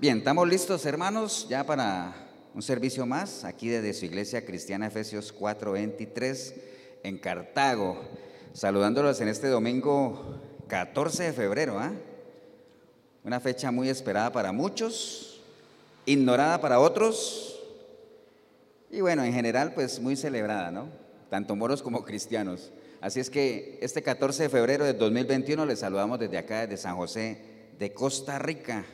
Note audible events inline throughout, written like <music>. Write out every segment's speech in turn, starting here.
Bien, estamos listos, hermanos, ya para un servicio más, aquí desde su iglesia cristiana Efesios 4:23 en Cartago, saludándolos en este domingo 14 de febrero, ¿ah? Una fecha muy esperada para muchos, ignorada para otros, y bueno, en general, pues muy celebrada, ¿no? Tanto moros como cristianos. Así es que este 14 de febrero de 2021 les saludamos desde acá, desde San José de Costa Rica,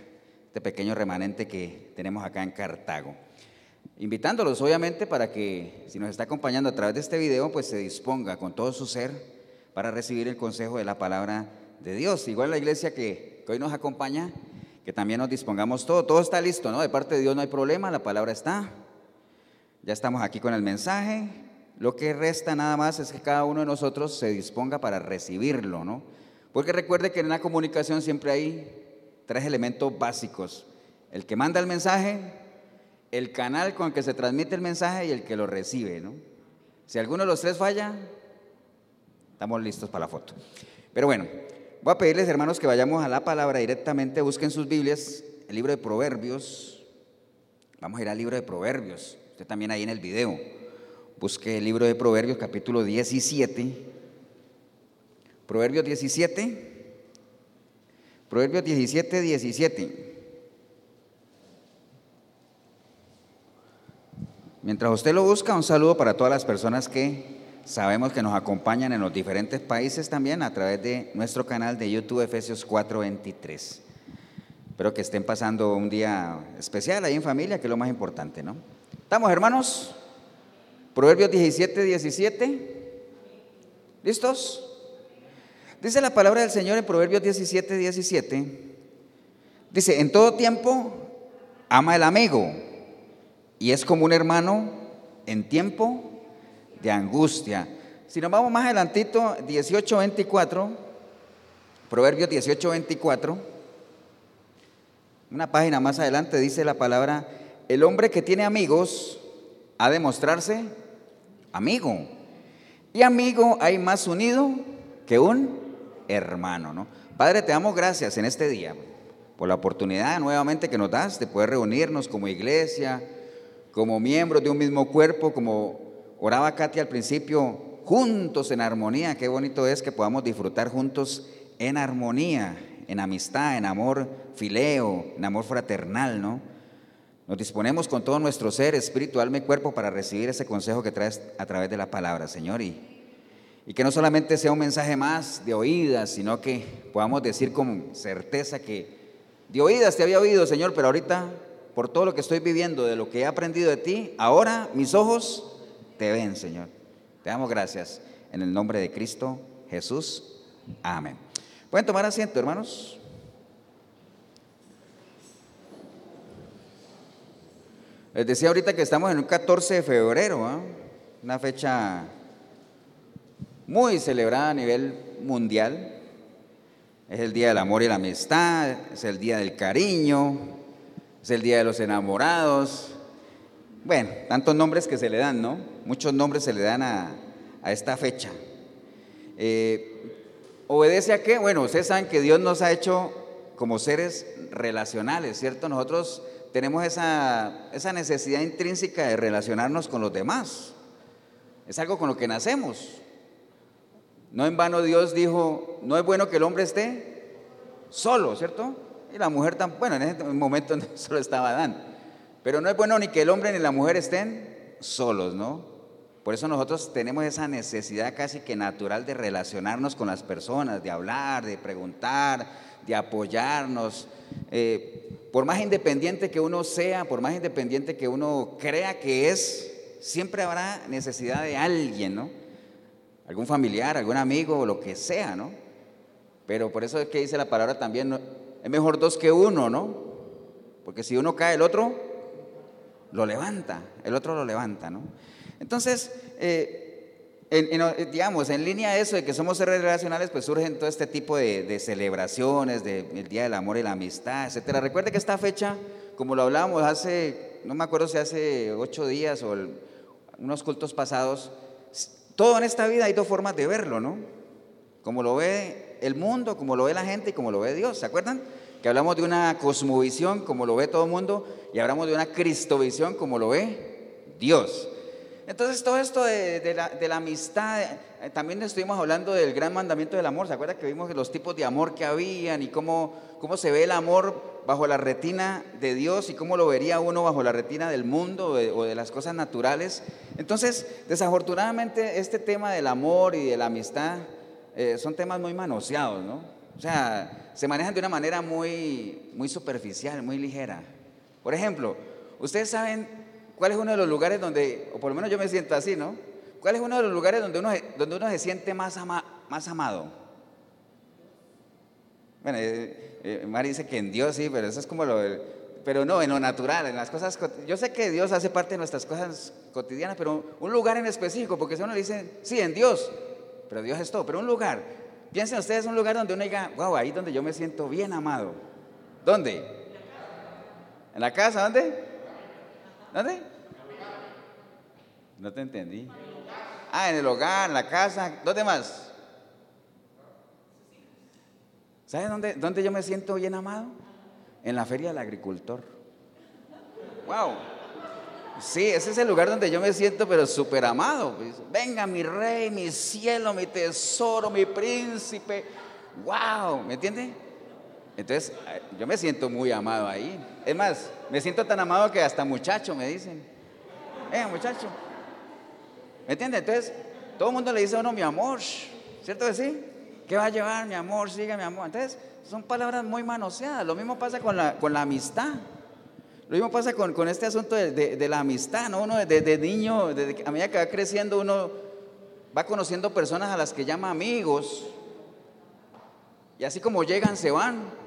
este pequeño remanente que tenemos acá en Cartago. Invitándolos obviamente para que si nos está acompañando a través de este video, pues se disponga con todo su ser para recibir el consejo de la palabra de Dios. Igual la iglesia que, que hoy nos acompaña, que también nos dispongamos todo, todo está listo, ¿no? De parte de Dios no hay problema, la palabra está. Ya estamos aquí con el mensaje, lo que resta nada más es que cada uno de nosotros se disponga para recibirlo, ¿no? Porque recuerde que en la comunicación siempre hay tres elementos básicos. El que manda el mensaje, el canal con el que se transmite el mensaje y el que lo recibe, ¿no? Si alguno de los tres falla, estamos listos para la foto. Pero bueno, voy a pedirles, hermanos, que vayamos a la palabra directamente, busquen sus Biblias, el libro de Proverbios. Vamos a ir al libro de Proverbios. Usted también ahí en el video. Busque el libro de Proverbios, capítulo 17. Proverbios 17. Proverbios 17, 17. Mientras usted lo busca, un saludo para todas las personas que sabemos que nos acompañan en los diferentes países también a través de nuestro canal de YouTube Efesios 4:23. Espero que estén pasando un día especial ahí en familia, que es lo más importante, ¿no? ¿Estamos, hermanos? Proverbios 17, 17. ¿Listos? Dice la palabra del Señor en Proverbios 17, 17. Dice, en todo tiempo ama el amigo y es como un hermano en tiempo de angustia. Si nos vamos más adelantito, 18, 24, Proverbios 18, 24, una página más adelante dice la palabra, el hombre que tiene amigos ha de mostrarse amigo. Y amigo hay más unido que un hermano, ¿no? Padre, te damos gracias en este día por la oportunidad nuevamente que nos das de poder reunirnos como iglesia, como miembros de un mismo cuerpo, como oraba Katy al principio, juntos en armonía. Qué bonito es que podamos disfrutar juntos en armonía, en amistad, en amor fileo, en amor fraternal, ¿no? Nos disponemos con todo nuestro ser, espíritu, alma y cuerpo para recibir ese consejo que traes a través de la palabra, Señor. Y, y que no solamente sea un mensaje más de oídas, sino que podamos decir con certeza que de oídas te había oído, Señor, pero ahorita, por todo lo que estoy viviendo, de lo que he aprendido de ti, ahora mis ojos te ven, Señor. Te damos gracias. En el nombre de Cristo Jesús. Amén. Pueden tomar asiento, hermanos. Les decía ahorita que estamos en un 14 de febrero, ¿ah? una fecha muy celebrada a nivel mundial. Es el Día del Amor y la Amistad, es el Día del Cariño, es el Día de los Enamorados. Bueno, tantos nombres que se le dan, ¿no? Muchos nombres se le dan a, a esta fecha. Eh, ¿Obedece a qué? Bueno, ustedes saben que Dios nos ha hecho como seres relacionales, ¿cierto? Nosotros tenemos esa, esa necesidad intrínseca de relacionarnos con los demás. Es algo con lo que nacemos. No en vano Dios dijo, no es bueno que el hombre esté solo, ¿cierto? Y la mujer tan, bueno, en ese momento <laughs> solo estaba Adán. Pero no es bueno ni que el hombre ni la mujer estén solos, ¿no? Por eso nosotros tenemos esa necesidad casi que natural de relacionarnos con las personas, de hablar, de preguntar, de apoyarnos. Eh, por más independiente que uno sea, por más independiente que uno crea que es, siempre habrá necesidad de alguien, ¿no? Algún familiar, algún amigo, lo que sea, ¿no? Pero por eso es que dice la palabra también, es mejor dos que uno, ¿no? Porque si uno cae, el otro lo levanta, el otro lo levanta, ¿no? Entonces, eh, en, digamos, en línea a eso de que somos seres relacionales, pues surgen todo este tipo de, celebraciones, del Día del Amor y la Amistad, etcétera. Recuerde que esta fecha, como lo hablábamos hace, no me acuerdo si hace ocho días o unos cultos pasados, todo en esta vida hay dos formas de verlo, ¿no? Como lo ve el mundo, como lo ve la gente y como lo ve Dios, ¿se acuerdan? que hablamos de una cosmovisión como lo ve todo el mundo y hablamos de una cristovisión como lo ve Dios. Entonces todo esto de, la, amistad, eh, también estuvimos hablando del gran mandamiento del amor, ¿se acuerda que vimos los tipos de amor que habían y cómo, cómo se ve el amor bajo la retina de Dios y cómo lo vería uno bajo la retina del mundo o de, las cosas naturales? Entonces, desafortunadamente este tema del amor y de la amistad eh, son temas muy manoseados, ¿no? O sea, se manejan de una manera muy, muy superficial, muy ligera. Por ejemplo, ustedes saben cuál es uno de los lugares donde, o por lo menos yo me siento así, ¿no? ¿Cuál es uno de los lugares donde uno, donde uno se siente más, más amado? Bueno, eh, eh, dice que en Dios sí, pero eso es como lo... Pero no, en lo natural, en las cosas... Yo sé que Dios hace parte de nuestras cosas cotidianas, pero un lugar en específico, porque si uno dice, sí, en Dios, pero Dios es todo, pero un lugar, Piensen ustedes un lugar donde uno diga, wow, ahí donde yo me siento bien amado. ¿Dónde? ¿En la casa? ¿Dónde? ¿Dónde? No te entendí. Ah, en el hogar, en la casa. ¿Dónde más? ¿Sabes dónde, dónde yo me siento bien amado? En la feria del agricultor. ¡Wow! Sí, ese es el lugar donde yo me siento, pero súper amado. Pues. Venga, mi rey, mi cielo, mi tesoro, mi príncipe. ¡Wow! ¿Me entiende? Entonces, eh, yo me siento muy amado ahí. Es más, me siento tan amado que hasta muchacho me dicen. Eh, muchacho. ¿Me entiende? Entonces, todo el mundo le dice a uno mi amor. ¿Cierto que sí? ¿Qué va a llevar mi amor? Sigue mi amor. Entonces, son palabras muy manoseadas. Lo mismo pasa con la, con la amistad. Lo mismo pasa con, este asunto de, la amistad, ¿no? Uno desde niño, a medida que va creciendo, uno va conociendo personas a las que llama amigos. Y así como llegan, se van.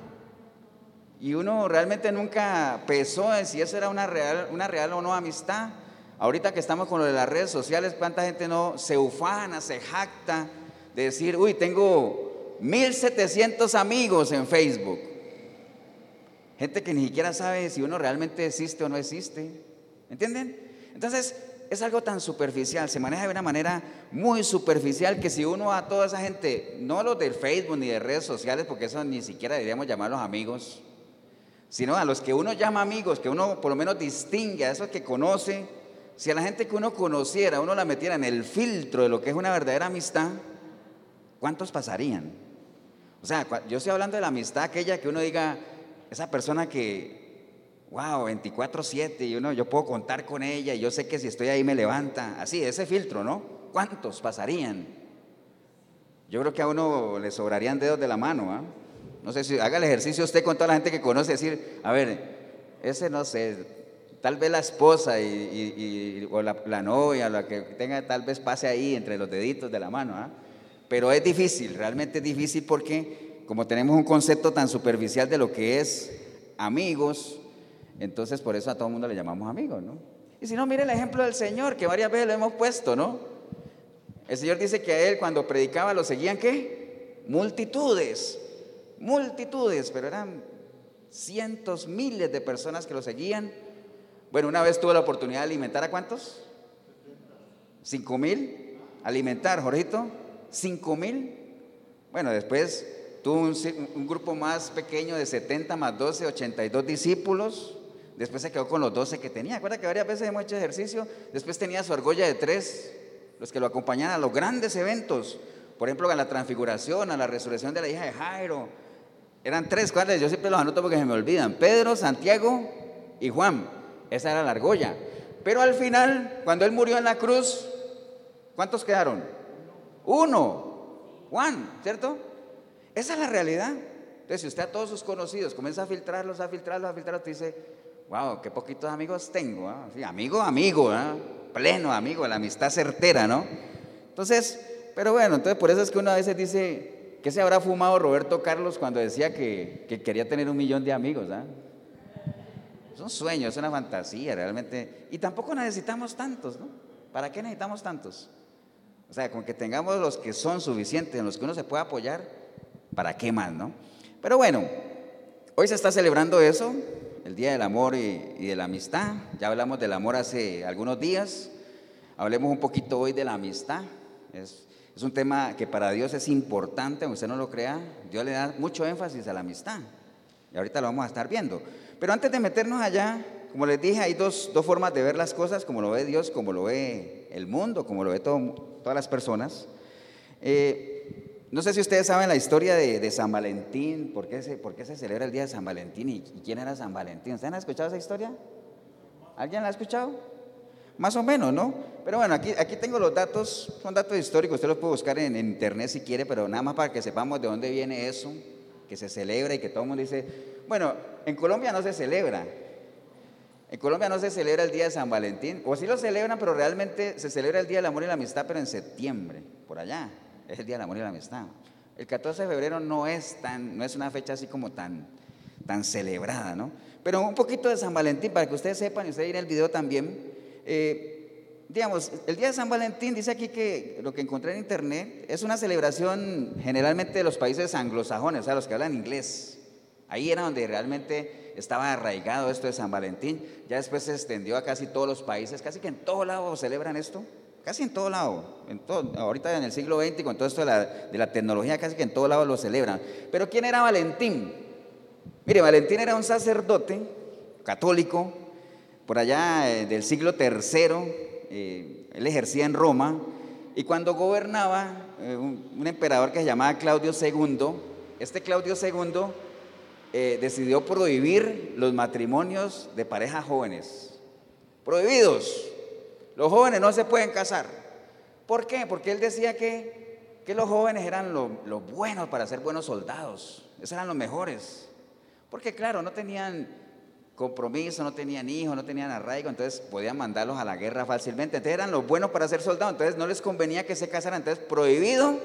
Y uno realmente nunca pensó en si eso era una real, una real o no amistad. Ahorita que estamos con lo de las redes sociales, ¿cuánta gente no se ufana, se jacta de decir, uy, tengo 1700 amigos en Facebook? Gente que ni siquiera sabe si uno realmente existe o no existe. ¿Entienden? Entonces, es algo tan superficial, se maneja de una manera muy superficial que si uno a toda esa gente, no los del Facebook ni de redes sociales, porque eso ni siquiera deberíamos llamarlos amigos, sino a los que uno llama amigos, que uno por lo menos distingue, a esos que conoce, si a la gente que uno conociera, uno la metiera en el filtro de lo que es una verdadera amistad, ¿cuántos pasarían? O sea, yo estoy hablando de la amistad aquella que uno diga, esa persona que, wow, 24/7 y uno, yo puedo contar con ella y yo sé que si estoy ahí me levanta. Así, ese filtro, ¿no? ¿Cuántos pasarían? Yo creo que a uno le sobrarían dedos de la mano, ¿ah? No sé si haga el ejercicio usted con toda la gente que conoce, decir, a ver, ese no sé, tal vez la esposa y, o la, novia, la que tenga, tal vez pase ahí entre los deditos de la mano, ¿ah? Pero es difícil, realmente es difícil porque como tenemos un concepto tan superficial de lo que es amigos, entonces por eso a todo el mundo le llamamos amigos, ¿no? Y si no, mire el ejemplo del Señor, que varias veces lo hemos puesto, ¿no? El Señor dice que a él cuando predicaba lo seguían qué? Multitudes, multitudes, pero eran cientos, miles de personas que lo seguían. Bueno, una vez tuvo la oportunidad de alimentar a cuántos? Cinco mil. Alimentar, Jorgito, cinco mil. Bueno, después Tuvo un, grupo más pequeño de 70 más 12, 82 discípulos. Después se quedó con los 12 que tenía. Acuerda que varias veces hemos hecho ejercicio. Después tenía su argolla de tres, los que lo acompañaban a los grandes eventos. Por ejemplo, a la transfiguración, a la resurrección de la hija de Jairo. Eran tres, ¿cuáles? Yo siempre los anoto porque se me olvidan. Pedro, Santiago y Juan. Esa era la argolla. Pero al final, cuando él murió en la cruz, ¿cuántos quedaron? Uno. Juan, ¿cierto? Esa es la realidad. Entonces, si usted a todos sus conocidos comienza a filtrarlos, a filtrarlos, a filtrarlos, te dice, wow, qué poquitos amigos tengo. ¿ah? amigo, amigo, ¿ah? pleno amigo, la amistad certera, ¿no? Entonces, pero bueno, entonces por eso es que uno a veces dice, ¿qué se habrá fumado Roberto Carlos cuando decía que, quería tener un millón de amigos? ¿ah? Es un sueño, es una fantasía realmente. Y tampoco necesitamos tantos, ¿no? ¿Para qué necesitamos tantos? O sea, con que tengamos los que son suficientes, en los que uno se pueda apoyar, ¿para qué más, no? Pero bueno, hoy se está celebrando eso, el Día del Amor y, de la Amistad. Ya hablamos del amor hace algunos días. Hablemos un poquito hoy de la amistad. Es, es un tema que para Dios es importante, aunque usted no lo crea. Dios le da mucho énfasis a la amistad. Y ahorita lo vamos a estar viendo. Pero antes de meternos allá, como les dije, hay dos, formas de ver las cosas, como lo ve Dios, como lo ve el mundo, como lo ve todas las personas. Eh, no sé si ustedes saben la historia de, San Valentín, ¿por qué, se, por qué, se, celebra el día de San Valentín y, quién era San Valentín. ¿Ustedes han escuchado esa historia? ¿Alguien la ha escuchado? Más o menos, ¿no? Pero bueno, aquí, aquí tengo los datos, son datos históricos, usted los puede buscar en, internet si quiere, pero nada más para que sepamos de dónde viene eso, que se celebra y que todo el mundo dice, bueno, en Colombia no se celebra, en Colombia no se celebra el día de San Valentín, o sí lo celebran, pero realmente se celebra el Día del Amor y la Amistad, pero en septiembre, por allá, es el Día del Amor y la Amistad. El 14 de febrero no es, tan, no es una fecha así como tan, tan celebrada, ¿no? Pero un poquito de San Valentín, para que ustedes sepan, y ustedes en el video también, eh, digamos, el día de San Valentín dice aquí que lo que encontré en internet es una celebración generalmente de los países anglosajones, o sea, los que hablan inglés. Ahí era donde realmente estaba arraigado esto de San Valentín. Ya después se extendió a casi todos los países, casi que en todo lado celebran esto. Casi en todo lado, en ahorita en el siglo XX con todo esto de la, de la tecnología, casi que en todo lado lo celebran. Pero ¿quién era Valentín? Mire, Valentín era un sacerdote católico, por allá eh, del siglo III, eh, él ejercía en Roma, y cuando gobernaba eh, un, emperador que se llamaba Claudio II, este Claudio II decidió prohibir los matrimonios de parejas jóvenes. Prohibidos. Los jóvenes no se pueden casar. ¿Por qué? Porque él decía que, que los jóvenes eran los buenos para ser buenos soldados. Esos eran los mejores. Porque claro, no tenían compromiso, no tenían hijos, no tenían arraigo, entonces podían mandarlos a la guerra fácilmente. Entonces eran los buenos para ser soldados, entonces no les convenía que se casaran, entonces prohibido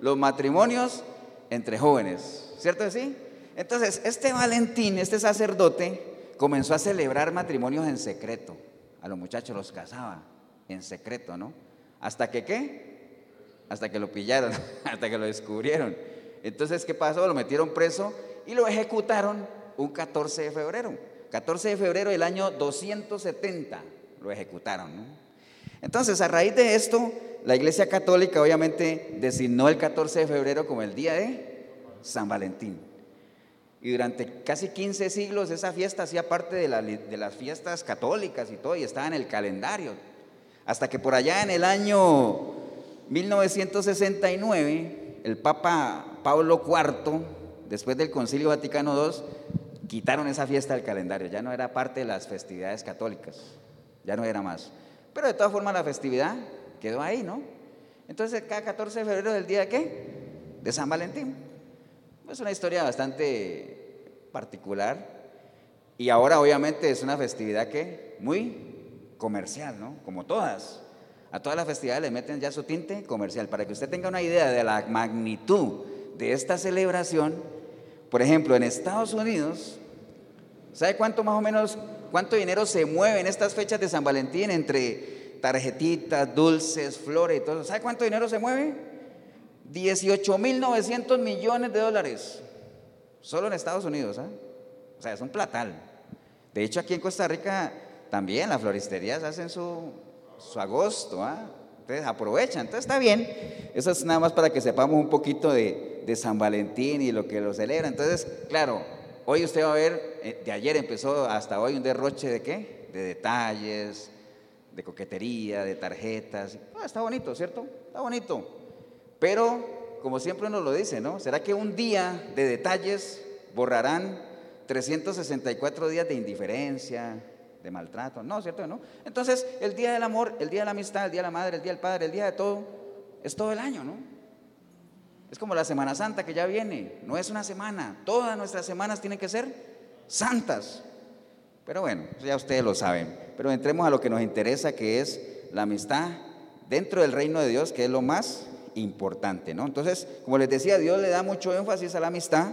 los matrimonios entre jóvenes, ¿cierto sí? Entonces este Valentín, este sacerdote, comenzó a celebrar matrimonios en secreto. A los muchachos los casaba en secreto, ¿no? ¿Hasta que qué? Hasta que lo pillaron, <laughs> hasta que lo descubrieron. Entonces, ¿qué pasó? Lo metieron preso y lo ejecutaron un 14 de febrero. 14 de febrero del año 270 lo ejecutaron. Entonces, a raíz de esto, la Iglesia Católica obviamente designó el 14 de febrero como el día de San Valentín. Y durante casi 15 siglos esa fiesta hacía parte de, de las fiestas católicas y todo, y estaba en el calendario. Hasta que por allá en el año 1969, el Papa Pablo IV, después del Concilio Vaticano II, quitaron esa fiesta del calendario, ya no era parte de las festividades católicas, ya no era más. Pero de todas formas la festividad quedó ahí, ¿no? Entonces cada 14 de febrero del día de qué? De San Valentín. Es una historia bastante particular y ahora obviamente es una festividad que muy comercial, ¿no? Como todas. A todas las festividades le meten ya su tinte comercial. Para que usted tenga una idea de la magnitud de esta celebración, por ejemplo, en Estados Unidos ¿Sabe cuánto más o menos, cuánto dinero se mueve en estas fechas de San Valentín entre tarjetitas, dulces, flores y todo? ¿Sabe cuánto dinero se mueve? 18.900 millones de dólares. Solo en Estados Unidos, ¿ah? O sea, es un platal. De hecho, aquí en Costa Rica también las floristerías hacen su, su agosto, ¿ah? Entonces aprovechan, entonces está bien. Eso es nada más para que sepamos un poquito de, de San Valentín y lo que lo celebra. Entonces, claro, Hoy usted va a ver, eh, de ayer empezó hasta hoy un derroche de qué? De detalles, de coquetería, de tarjetas. Ah, está bonito, ¿cierto? Está bonito. Pero, como siempre uno lo dice, ¿no? ¿Será que un día de detalles borrarán 364 días de indiferencia, de maltrato? No, ¿cierto? ¿No? Entonces, el día del amor, el día de la amistad, el día de la madre, el día del padre, el día de todo, es todo el año, ¿no? Es como la Semana Santa que ya viene, no es una semana, todas nuestras semanas tienen que ser santas. Pero bueno, ya ustedes lo saben. Pero entremos a lo que nos interesa, que es la amistad dentro del reino de Dios, que es lo más importante, ¿no? Entonces, como les decía, Dios le da mucho énfasis a la amistad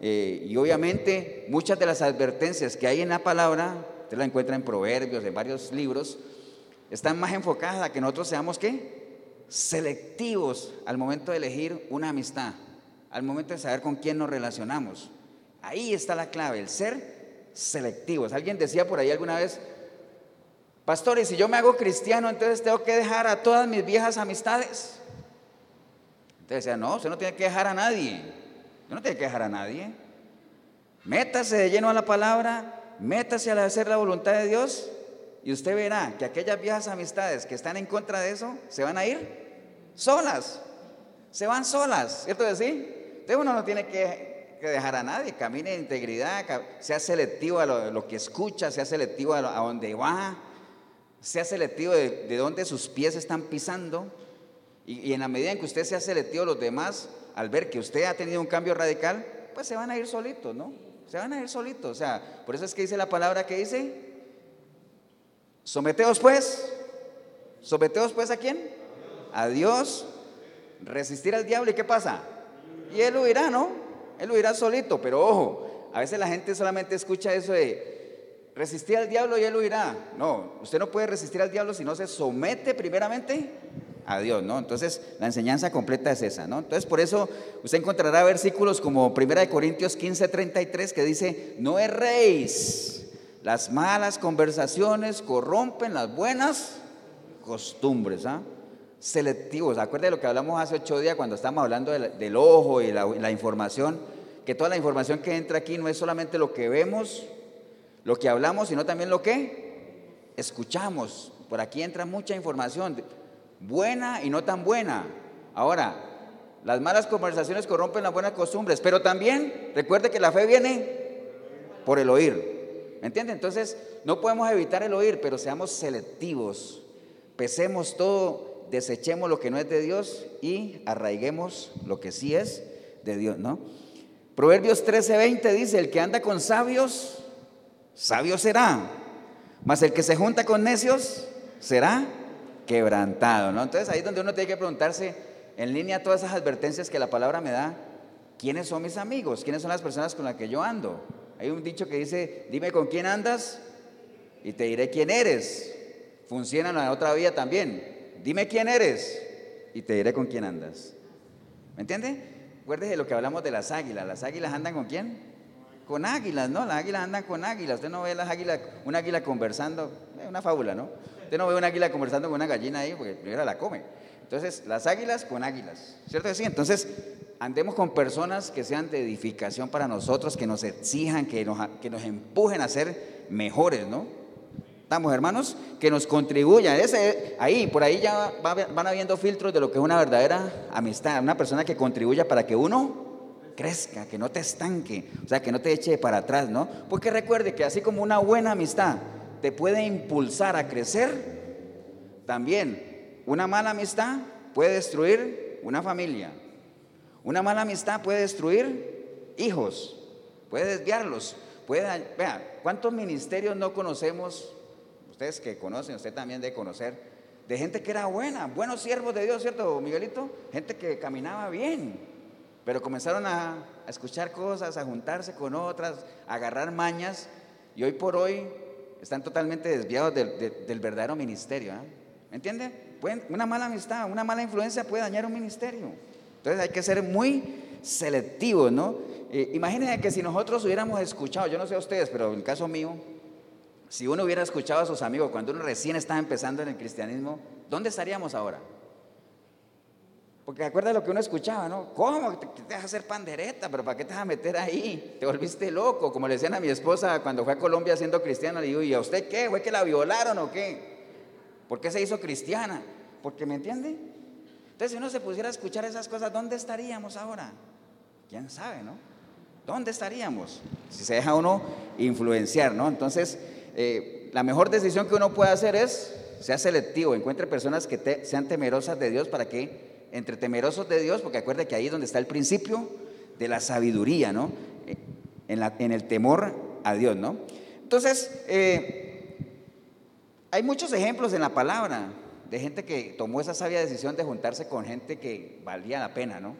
eh, y obviamente muchas de las advertencias que hay en la palabra, usted la encuentra en Proverbios, en varios libros, están más enfocadas a que nosotros seamos, ¿qué? Selectivos al momento de elegir una amistad, al momento de saber con quién nos relacionamos. Ahí está la clave, el ser selectivos. Alguien decía por ahí alguna vez, pastores, si yo me hago cristiano, entonces tengo que dejar a todas mis viejas amistades. Entonces decía, no, usted no tiene que dejar a nadie. No tiene que dejar a nadie. Métase de lleno a la palabra, métase a hacer la voluntad de Dios y usted verá que aquellas viejas amistades que están en contra de eso se van a ir solas. Se van solas, ¿cierto que sí? Entonces uno no tiene que, dejar a nadie, camine en integridad, sea selectivo a lo, que escucha, sea selectivo a, donde va, sea selectivo de, de dónde sus pies están pisando. Y, y en la medida en que usted sea selectivo, los demás, al ver que usted ha tenido un cambio radical, pues se van a ir solitos, ¿no? Se van a ir solitos. O sea, por eso es que dice la palabra que dice, Someteos pues, someteos pues a quién? A Dios. Resistir al diablo y ¿qué pasa? Y él huirá, ¿no? Él huirá solito, pero ojo, a veces la gente solamente escucha eso de resistir al diablo y él huirá. No, usted no puede resistir al diablo si no se somete primeramente a Dios, ¿no? Entonces, la enseñanza completa es esa, ¿no? Entonces, por eso usted encontrará versículos como 1 Corintios 15, 33 que dice, no erréis las malas conversaciones corrompen las buenas costumbres. ¿ah? Selectivos. Acuérdense de lo que hablamos hace ocho días cuando estamos hablando del, ojo y la, información. Que toda la información que entra aquí no es solamente lo que vemos, lo que hablamos, sino también lo que escuchamos. Por aquí entra mucha información, buena y no tan buena. Ahora, las malas conversaciones corrompen las buenas costumbres, pero también recuerde que la fe viene por el oír. ¿Me entiende? Entonces, no podemos evitar el oír, pero seamos selectivos. Pesemos todo, desechemos lo que no es de Dios y arraiguemos lo que sí es de Dios, ¿no? Proverbios 13:20 dice, el que anda con sabios, sabio será, mas el que se junta con necios será quebrantado, ¿no? Entonces ahí es donde uno tiene que preguntarse, en línea todas esas advertencias que la palabra me da, ¿quiénes son mis amigos? ¿Quiénes son las personas con las que yo ando? Hay un dicho que dice, dime con quién andas y te diré quién eres. Funciona en la otra vía también. Dime quién eres y te diré con quién andas. ¿Me entiende? Acuérdese de lo que hablamos de las águilas. ¿Las águilas andan con quién? Con águilas, ¿no? Las águilas andan con águilas. Usted no ve las águilas, una águila conversando, es una fábula, ¿no? Usted no ve una águila conversando con una gallina ahí porque primero la come. Entonces, las águilas con águilas, ¿cierto sí? Entonces, andemos con personas que sean de edificación para nosotros, que nos exijan, que nos, que nos empujen a ser mejores, ¿no? Estamos, hermanos, que nos contribuyan. Ese, ahí, por ahí ya van habiendo filtros de lo que es una verdadera amistad, una persona que contribuya para que uno crezca, que no te estanque, o sea, que no te eche para atrás, ¿no? Porque recuerde que así como una buena amistad te puede impulsar a crecer, también una mala amistad puede destruir una familia, una mala amistad puede destruir hijos, puede desviarlos, puede... Vean, ¿cuántos ministerios no conocemos? Ustedes que conocen, usted también debe conocer, de gente que era buena, buenos siervos de Dios, ¿cierto, Miguelito? Gente que caminaba bien, pero comenzaron a, escuchar cosas, a juntarse con otras, a agarrar mañas, y hoy por hoy están totalmente desviados del, verdadero ministerio. ¿eh? ¿Me entiende? una mala amistad, una mala influencia puede dañar un ministerio. Entonces hay que ser muy selectivos, ¿no? Eh, imagínense que si nosotros hubiéramos escuchado, yo no sé a ustedes, pero en el caso mío, si uno hubiera escuchado a sus amigos cuando uno recién estaba empezando en el cristianismo, ¿dónde estaríamos ahora? Porque acuerda lo que uno escuchaba, ¿no? ¿Cómo? Te, te a hacer pandereta, pero ¿para qué te vas a meter ahí? Te volviste loco, como le decían a mi esposa cuando fue a Colombia siendo cristiana, le digo, ¿y a usted qué? ¿Fue que la violaron o qué? ¿Por qué se hizo cristiana? Porque, ¿me entiende? Entonces, si uno se pusiera a escuchar esas cosas, ¿dónde estaríamos ahora? ¿Quién sabe, no? ¿Dónde estaríamos? Si se deja uno influenciar, ¿no? Entonces, eh, la mejor decisión que uno puede hacer es, sea selectivo, encuentre personas que sean temerosas de Dios para que, entre temerosos de Dios, porque acuerde que ahí es donde está el principio de la sabiduría, ¿no? Eh, en, el temor a Dios, ¿no? Entonces, eh, hay muchos ejemplos en la palabra de gente que tomó esa sabia decisión de juntarse con gente que valía la pena, ¿no?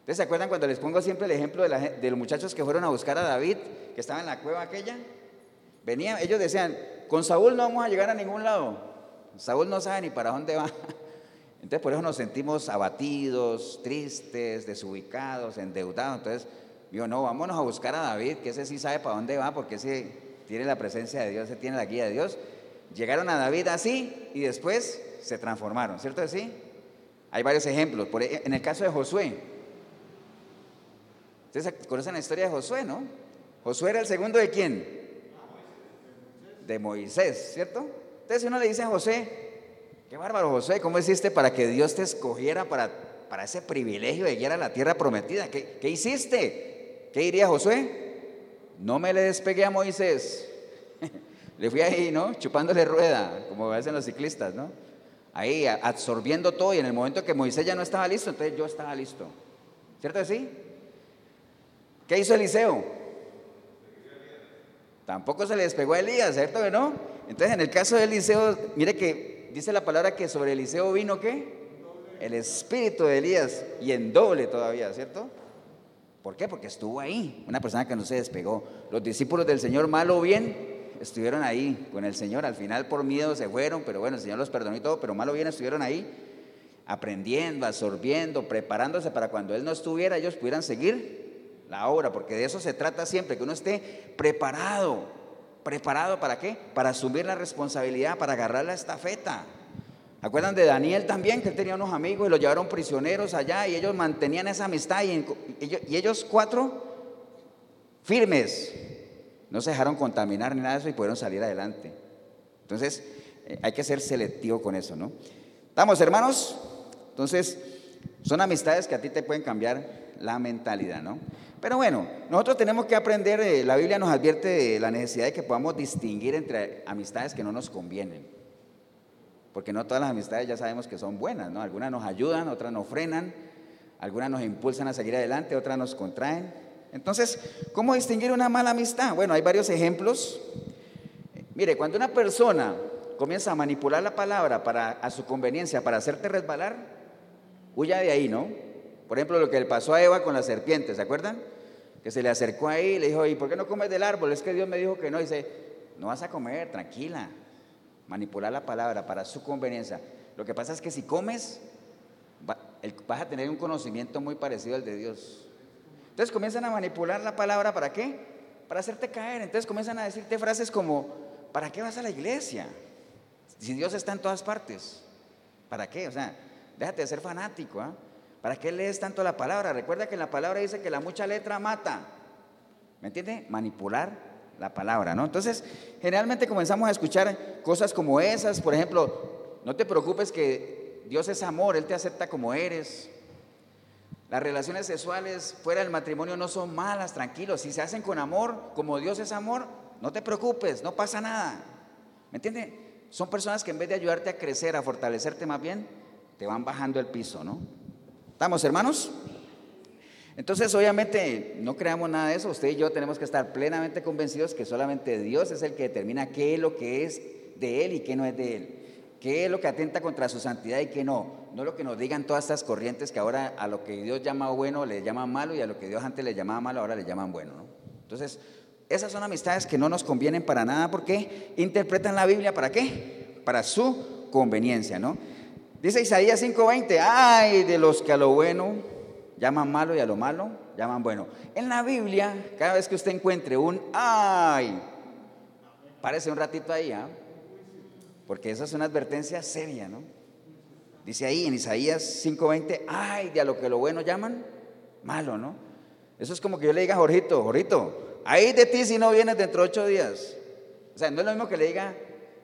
¿Ustedes se acuerdan cuando les pongo siempre el ejemplo de, de, los muchachos que fueron a buscar a David, que estaba en la cueva aquella? Venían, ellos decían, con Saúl no vamos a llegar a ningún lado. Saúl no sabe ni para dónde va. <laughs> Entonces por eso nos sentimos abatidos, tristes, desubicados, endeudados. Entonces, yo no, vámonos a buscar a David, que ese sí sabe para dónde va, porque ese tiene la presencia de Dios, ese tiene la guía de Dios. Llegaron a David así y después se transformaron, ¿cierto así? Hay varios ejemplos. E, en el caso de Josué, ustedes conocen la historia de Josué, ¿no? Josué era el segundo de quién? De Moisés, ¿cierto? Entonces uno le dice a José, qué bárbaro José, ¿cómo hiciste para que Dios te escogiera para, para ese privilegio de llegar a la tierra prometida? ¿Qué, ¿Qué hiciste? ¿Qué diría Josué? No me le despegué a Moisés. <laughs> le fui ahí, ¿no? Chupándole rueda, como hacen los ciclistas, ¿no? Ahí absorbiendo todo y en el momento que Moisés ya no estaba listo, entonces yo estaba listo. ¿Cierto sí? ¿Qué hizo Eliseo? Tampoco se le despegó a Elías, ¿cierto que no? Entonces en el caso de Eliseo, mire que dice la palabra que sobre Eliseo vino qué? El espíritu de Elías y en doble todavía, ¿cierto? ¿Por qué? Porque estuvo ahí, una persona que no se despegó. Los discípulos del Señor, malo o bien, estuvieron ahí con el Señor. Al final por miedo se fueron, pero bueno, el Señor los perdonó y todo, pero malo o bien estuvieron ahí aprendiendo, absorbiendo, preparándose para cuando Él no estuviera, ellos pudieran seguir la obra, porque de eso se trata siempre, que uno esté preparado. ¿Preparado para qué? Para asumir la responsabilidad, para agarrar la estafeta. ¿Acuerdan de Daniel también? Que él tenía unos amigos y los llevaron prisioneros allá y ellos mantenían esa amistad y, ellos cuatro firmes, no se dejaron contaminar ni nada de eso y pudieron salir adelante. Entonces, eh, hay que ser selectivo con eso, ¿no? ¿Estamos, hermanos? Entonces, son amistades que a ti te pueden cambiar la mentalidad, ¿no? Pero bueno, nosotros tenemos que aprender, eh, la Biblia nos advierte de la necesidad de que podamos distinguir entre amistades que no nos convienen porque no todas las amistades ya sabemos que son buenas, ¿no? Algunas nos ayudan, otras nos frenan, algunas nos impulsan a seguir adelante, otras nos contraen. Entonces, ¿cómo distinguir una mala amistad? Bueno, hay varios ejemplos. Mire, cuando una persona comienza a manipular la palabra para, a su conveniencia para hacerte resbalar, huya de ahí, ¿no? Por ejemplo, lo que le pasó a Eva con la serpiente, ¿se acuerdan? Que se le acercó ahí y le dijo, ¿y por qué no comes del árbol? Es que Dios me dijo que no. Y dice, no vas a comer, tranquila, manipular la palabra para su conveniencia. Lo que pasa es que si comes, vas a tener un conocimiento muy parecido al de Dios. Entonces comienzan a manipular la palabra para qué? Para hacerte caer. Entonces comienzan a decirte frases como, ¿para qué vas a la iglesia? Si Dios está en todas partes. ¿Para qué? O sea, déjate de ser fanático. ¿ah? ¿Para qué lees tanto la palabra? Recuerda que en la palabra dice que la mucha letra mata. ¿Me entiende? Manipular la palabra, ¿no? Entonces, generalmente comenzamos a escuchar cosas como esas, por ejemplo, no te preocupes que Dios es amor, Él te acepta como eres. Las relaciones sexuales fuera del matrimonio no son malas, tranquilos, si se hacen con amor, como Dios es amor, no te preocupes, no pasa nada. ¿Me entiendes? Son personas que en vez de ayudarte a crecer, a fortalecerte más bien, te van bajando el piso, ¿no? ¿Estamos, hermanos? Entonces, obviamente, no creamos nada de eso. Usted y yo tenemos que estar plenamente convencidos que solamente Dios es el que determina qué es lo que es de Él y qué no es de Él. ¿Qué es lo que atenta contra su santidad y qué no? No lo que nos digan todas estas corrientes que ahora a lo que Dios llama bueno le llaman malo y a lo que Dios antes le llamaba malo ahora le llaman bueno. ¿no? Entonces, esas son amistades que no nos convienen para nada porque interpretan la Biblia para qué? Para su conveniencia, ¿no? Dice Isaías 5:20, ay de los que a lo bueno llaman malo y a lo malo llaman bueno. En la Biblia, cada vez que usted encuentre un ay, párese un ratito ahí, ¿ah? porque esa es una advertencia seria, ¿no? Dice ahí en Isaías 5:20, ay, de a lo que lo bueno llaman malo, ¿no? Eso es como que yo le diga a Jorgito, Jorgito, ahí de ti si no vienes dentro de ocho días. O sea, no es lo mismo que le diga,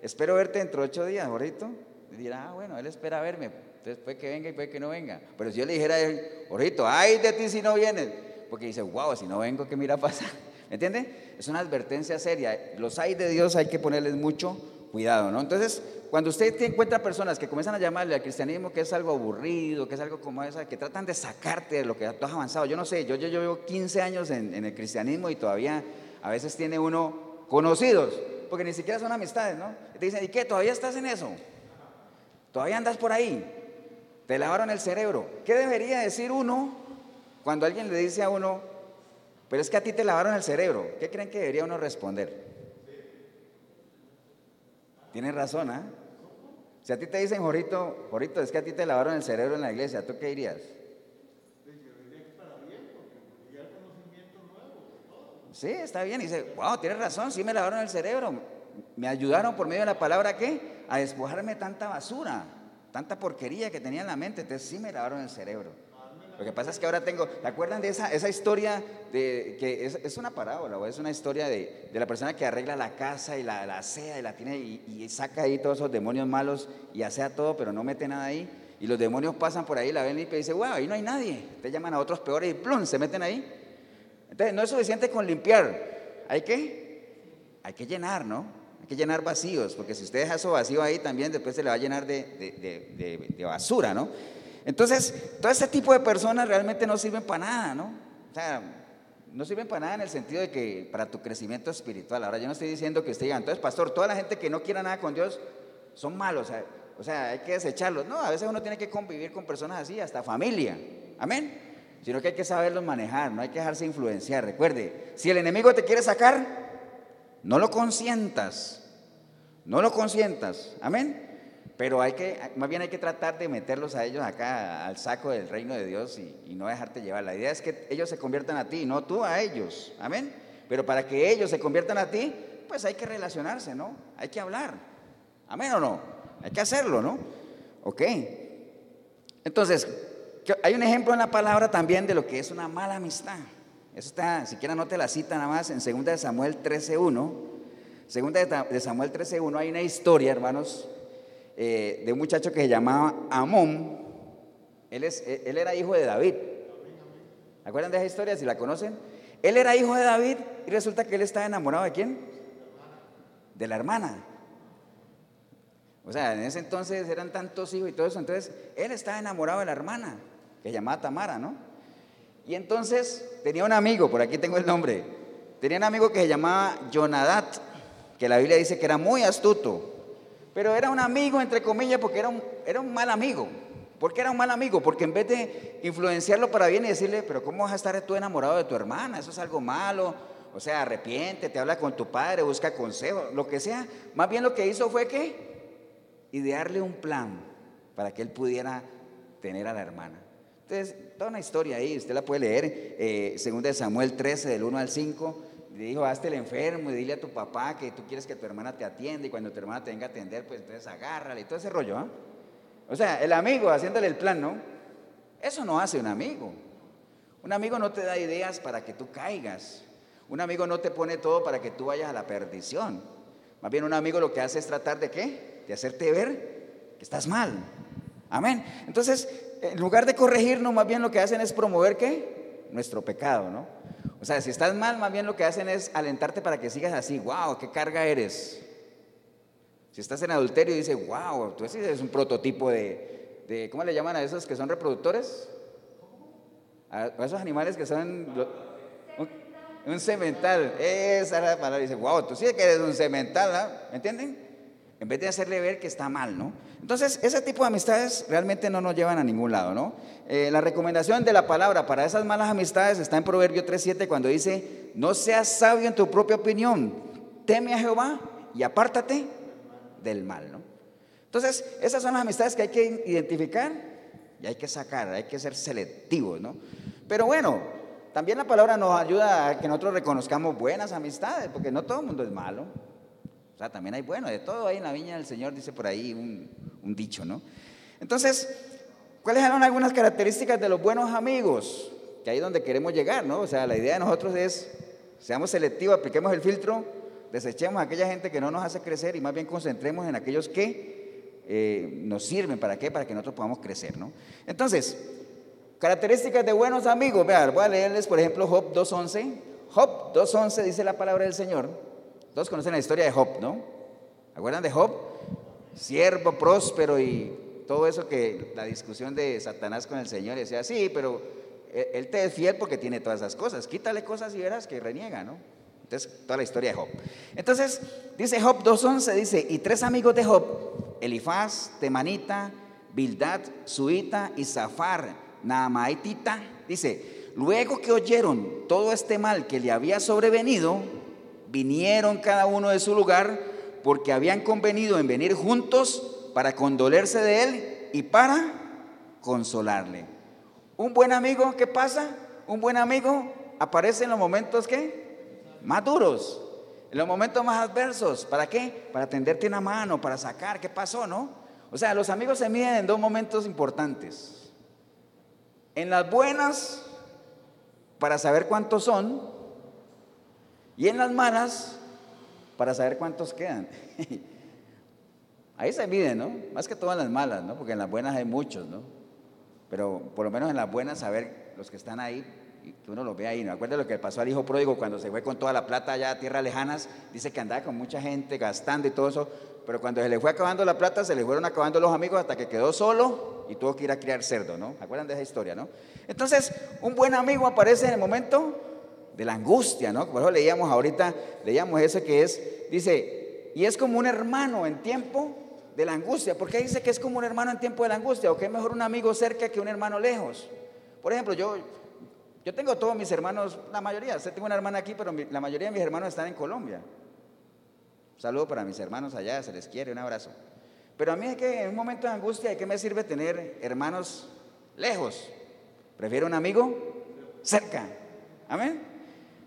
espero verte dentro de ocho días, Jorgito. Y dirá, ah, bueno, él espera verme. Entonces puede que venga y puede que no venga. Pero si yo le dijera a él, Ojito, ay de ti si no vienes, porque dice, wow, si no vengo, ¿qué mira pasar? <laughs> ¿Me entiende? Es una advertencia seria. Los hay de Dios hay que ponerles mucho cuidado, ¿no? Entonces, cuando usted encuentra personas que comienzan a llamarle al cristianismo que es algo aburrido, que es algo como esa, que tratan de sacarte de lo que tú has avanzado. Yo no sé, yo, yo, yo llevo 15 años en, en el cristianismo y todavía a veces tiene uno conocidos, porque ni siquiera son amistades, ¿no? Te dicen, ¿y qué? ¿Todavía estás en eso? ¿Todavía andas por ahí? Te lavaron el cerebro. ¿Qué debería decir uno cuando alguien le dice a uno, pero es que a ti te lavaron el cerebro? ¿Qué creen que debería uno responder? Tienes razón, ¿ah? Si a ti te dicen, Jorito, Jorito, es que a ti te lavaron el cerebro en la iglesia, ¿tú qué dirías? Sí, está bien. Y dice, wow, tienes razón, sí me lavaron el cerebro. Me ayudaron por medio de la palabra, ¿qué? A despojarme tanta basura tanta porquería que tenía en la mente, entonces sí me lavaron el cerebro. Lo que pasa es que ahora tengo, ¿te acuerdan de esa, esa historia de que es, una parábola o es una historia de, la persona que arregla la casa y la, la y la tiene y, saca ahí todos esos demonios malos y asea todo, pero no mete nada ahí? Y los demonios pasan por ahí, la ven y dicen, wow, ahí no hay nadie. Te llaman a otros peores y plum, se meten ahí. Entonces, no es suficiente con limpiar. Hay que, hay que llenar, ¿no? Que llenar vacíos, porque si usted deja eso vacío ahí también, después se le va a llenar de, de basura, ¿no? Entonces, todo ese tipo de personas realmente no sirven para nada, ¿no? O sea, no sirven para nada en el sentido de que para tu crecimiento espiritual. Ahora, yo no estoy diciendo que usted diga, entonces, pastor, toda la gente que no quiera nada con Dios son malos. O sea, o sea, hay que desecharlos. No, a veces uno tiene que convivir con personas así, hasta familia. Amén. Sino que hay que saberlos manejar, no hay que dejarse influenciar. Recuerde, si el enemigo te quiere sacar, no lo consientas. No lo consientas. Amén. Pero hay que, más bien hay que tratar de meterlos a ellos acá al saco del reino de Dios y, no dejarte llevar. La idea es que ellos se conviertan a ti, no tú a ellos. Amén. Pero para que ellos se conviertan a ti, pues hay que relacionarse, ¿no? Hay que hablar. Amén o no. Hay que hacerlo, ¿no? Ok. Entonces, hay un ejemplo en la palabra también de lo que es una mala amistad. Eso está, siquiera no te la cita nada más, en 2 de Samuel 13.1. 2 de Samuel 13.1 hay una historia, hermanos, eh, de un muchacho que se llamaba Amón. Él, es, él era hijo de David. ¿Acuerdan de esa historia? Si la conocen. Él era hijo de David y resulta que él estaba enamorado de quién? De la hermana. O sea, en ese entonces eran tantos hijos y todo eso. Entonces, él estaba enamorado de la hermana, que se llamaba Tamara, ¿no? Y entonces tenía un amigo, por aquí tengo el nombre. Tenía un amigo que se llamaba Jonadat, que la Biblia dice que era muy astuto. Pero era un amigo, entre comillas, porque era un, era un mal amigo. ¿Por qué era un mal amigo? Porque en vez de influenciarlo para bien y decirle, pero ¿cómo vas a estar tú enamorado de tu hermana? Eso es algo malo. O sea, arrepiente, te habla con tu padre, busca consejo, lo que sea. Más bien lo que hizo fue que idearle un plan para que él pudiera tener a la hermana. Entonces, toda una historia ahí, usted la puede leer, eh, de Samuel 13, del 1 al 5, le dijo, hazte el enfermo y dile a tu papá que tú quieres que tu hermana te atienda y cuando tu hermana te venga a atender, pues entonces agárrale y todo ese rollo, ¿ah? O sea, el amigo haciéndole el plan, ¿no? Eso no hace un amigo. Un amigo no te da ideas para que tú caigas. Un amigo no te pone todo para que tú vayas a la perdición. Más bien un amigo lo que hace es tratar de qué? de hacerte ver que estás mal. Amén. Entonces, en lugar de corregirnos, más bien lo que hacen es promover qué? Nuestro pecado, ¿no? O sea, si estás mal, más bien lo que hacen es alentarte para que sigas así. ¡Wow! ¡Qué carga eres! Si estás en adulterio, dice, wow, tú eres un prototipo de, ¿cómo le llaman a esos que son reproductores? A, esos animales que son un, cemental. Esa es la palabra. Dice, wow, tú sí que eres un cemental, ¿no? ¿me entienden? En vez de hacerle ver que está mal, ¿no? Entonces, ese tipo de amistades realmente no nos llevan a ningún lado, ¿no? Eh, la recomendación de la palabra para esas malas amistades está en Proverbio 3.7 cuando dice, no seas sabio en tu propia opinión, teme a Jehová y apártate del mal, ¿no? Entonces, esas son las amistades que hay que identificar y hay que sacar, hay que ser selectivos, ¿no? Pero bueno, también la palabra nos ayuda a que nosotros reconozcamos buenas amistades, porque no todo el mundo es malo sea, también hay bueno, de todo ahí en la viña del Señor, dice por ahí un, dicho, ¿no? Entonces, ¿cuáles eran algunas características de los buenos amigos? Que ahí es donde queremos llegar, ¿no? O sea, la idea de nosotros es, seamos selectivos, apliquemos el filtro, desechemos a aquella gente que no nos hace crecer y más bien concentremos en aquellos que eh, nos sirven. ¿Para qué? Para que nosotros podamos crecer, ¿no? Entonces, características de buenos amigos. Vean, voy a leerles, por ejemplo, Job 2.11. Job 2.11 dice la palabra del Señor. Todos conocen la historia de Job, ¿no? ¿Acuerdan de Job? Siervo próspero y todo eso que la discusión de Satanás con el Señor decía, sí, pero él te es fiel porque tiene todas esas cosas. Quítale cosas y verás que reniega, ¿no? Entonces, toda la historia de Job. Entonces, dice Job 2.11, dice, y tres amigos de Job, Elifaz, Temanita, Bildad, Suita y Zafar, Naamaitita, dice, luego que oyeron todo este mal que le había sobrevenido, vinieron cada uno de su lugar porque habían convenido en venir juntos para condolerse de él y para consolarle. Un buen amigo, ¿qué pasa? Un buen amigo aparece en los momentos que más duros, en los momentos más adversos. ¿Para qué? Para tenderte una mano, para sacar qué pasó, ¿no? O sea, los amigos se miden en dos momentos importantes. En las buenas, para saber cuántos son, y en las malas, para saber cuántos quedan. <laughs> Ahí se mide, ¿no? Más que todas las malas, ¿no? Porque en las buenas hay muchos, ¿no? Pero por lo menos en las buenas saber los que están ahí y que uno los ve ahí. ¿No acuerda lo que pasó al hijo pródigo cuando se fue con toda la plata allá a tierras lejanas? Dice que andaba con mucha gente gastando y todo eso, pero cuando se le fue acabando la plata, se le fueron acabando los amigos hasta que quedó solo y tuvo que ir a criar cerdo, ¿no? ¿Acuerdan de esa historia, no? Entonces, un buen amigo aparece en el momento de la angustia, ¿no? Por eso leíamos ahorita, leíamos eso que es, dice, y es como un hermano en tiempo de la angustia. ¿Por qué dice que es como un hermano en tiempo de la angustia? ¿O que es mejor un amigo cerca que un hermano lejos? Por ejemplo, yo, yo tengo todos mis hermanos, la mayoría, tengo una hermana aquí, pero la mayoría de mis hermanos están en Colombia. Un saludo para mis hermanos allá, se les quiere, un abrazo. Pero a mí es que en un momento de angustia, ¿de qué me sirve tener hermanos lejos? Prefiero un amigo cerca. Amén.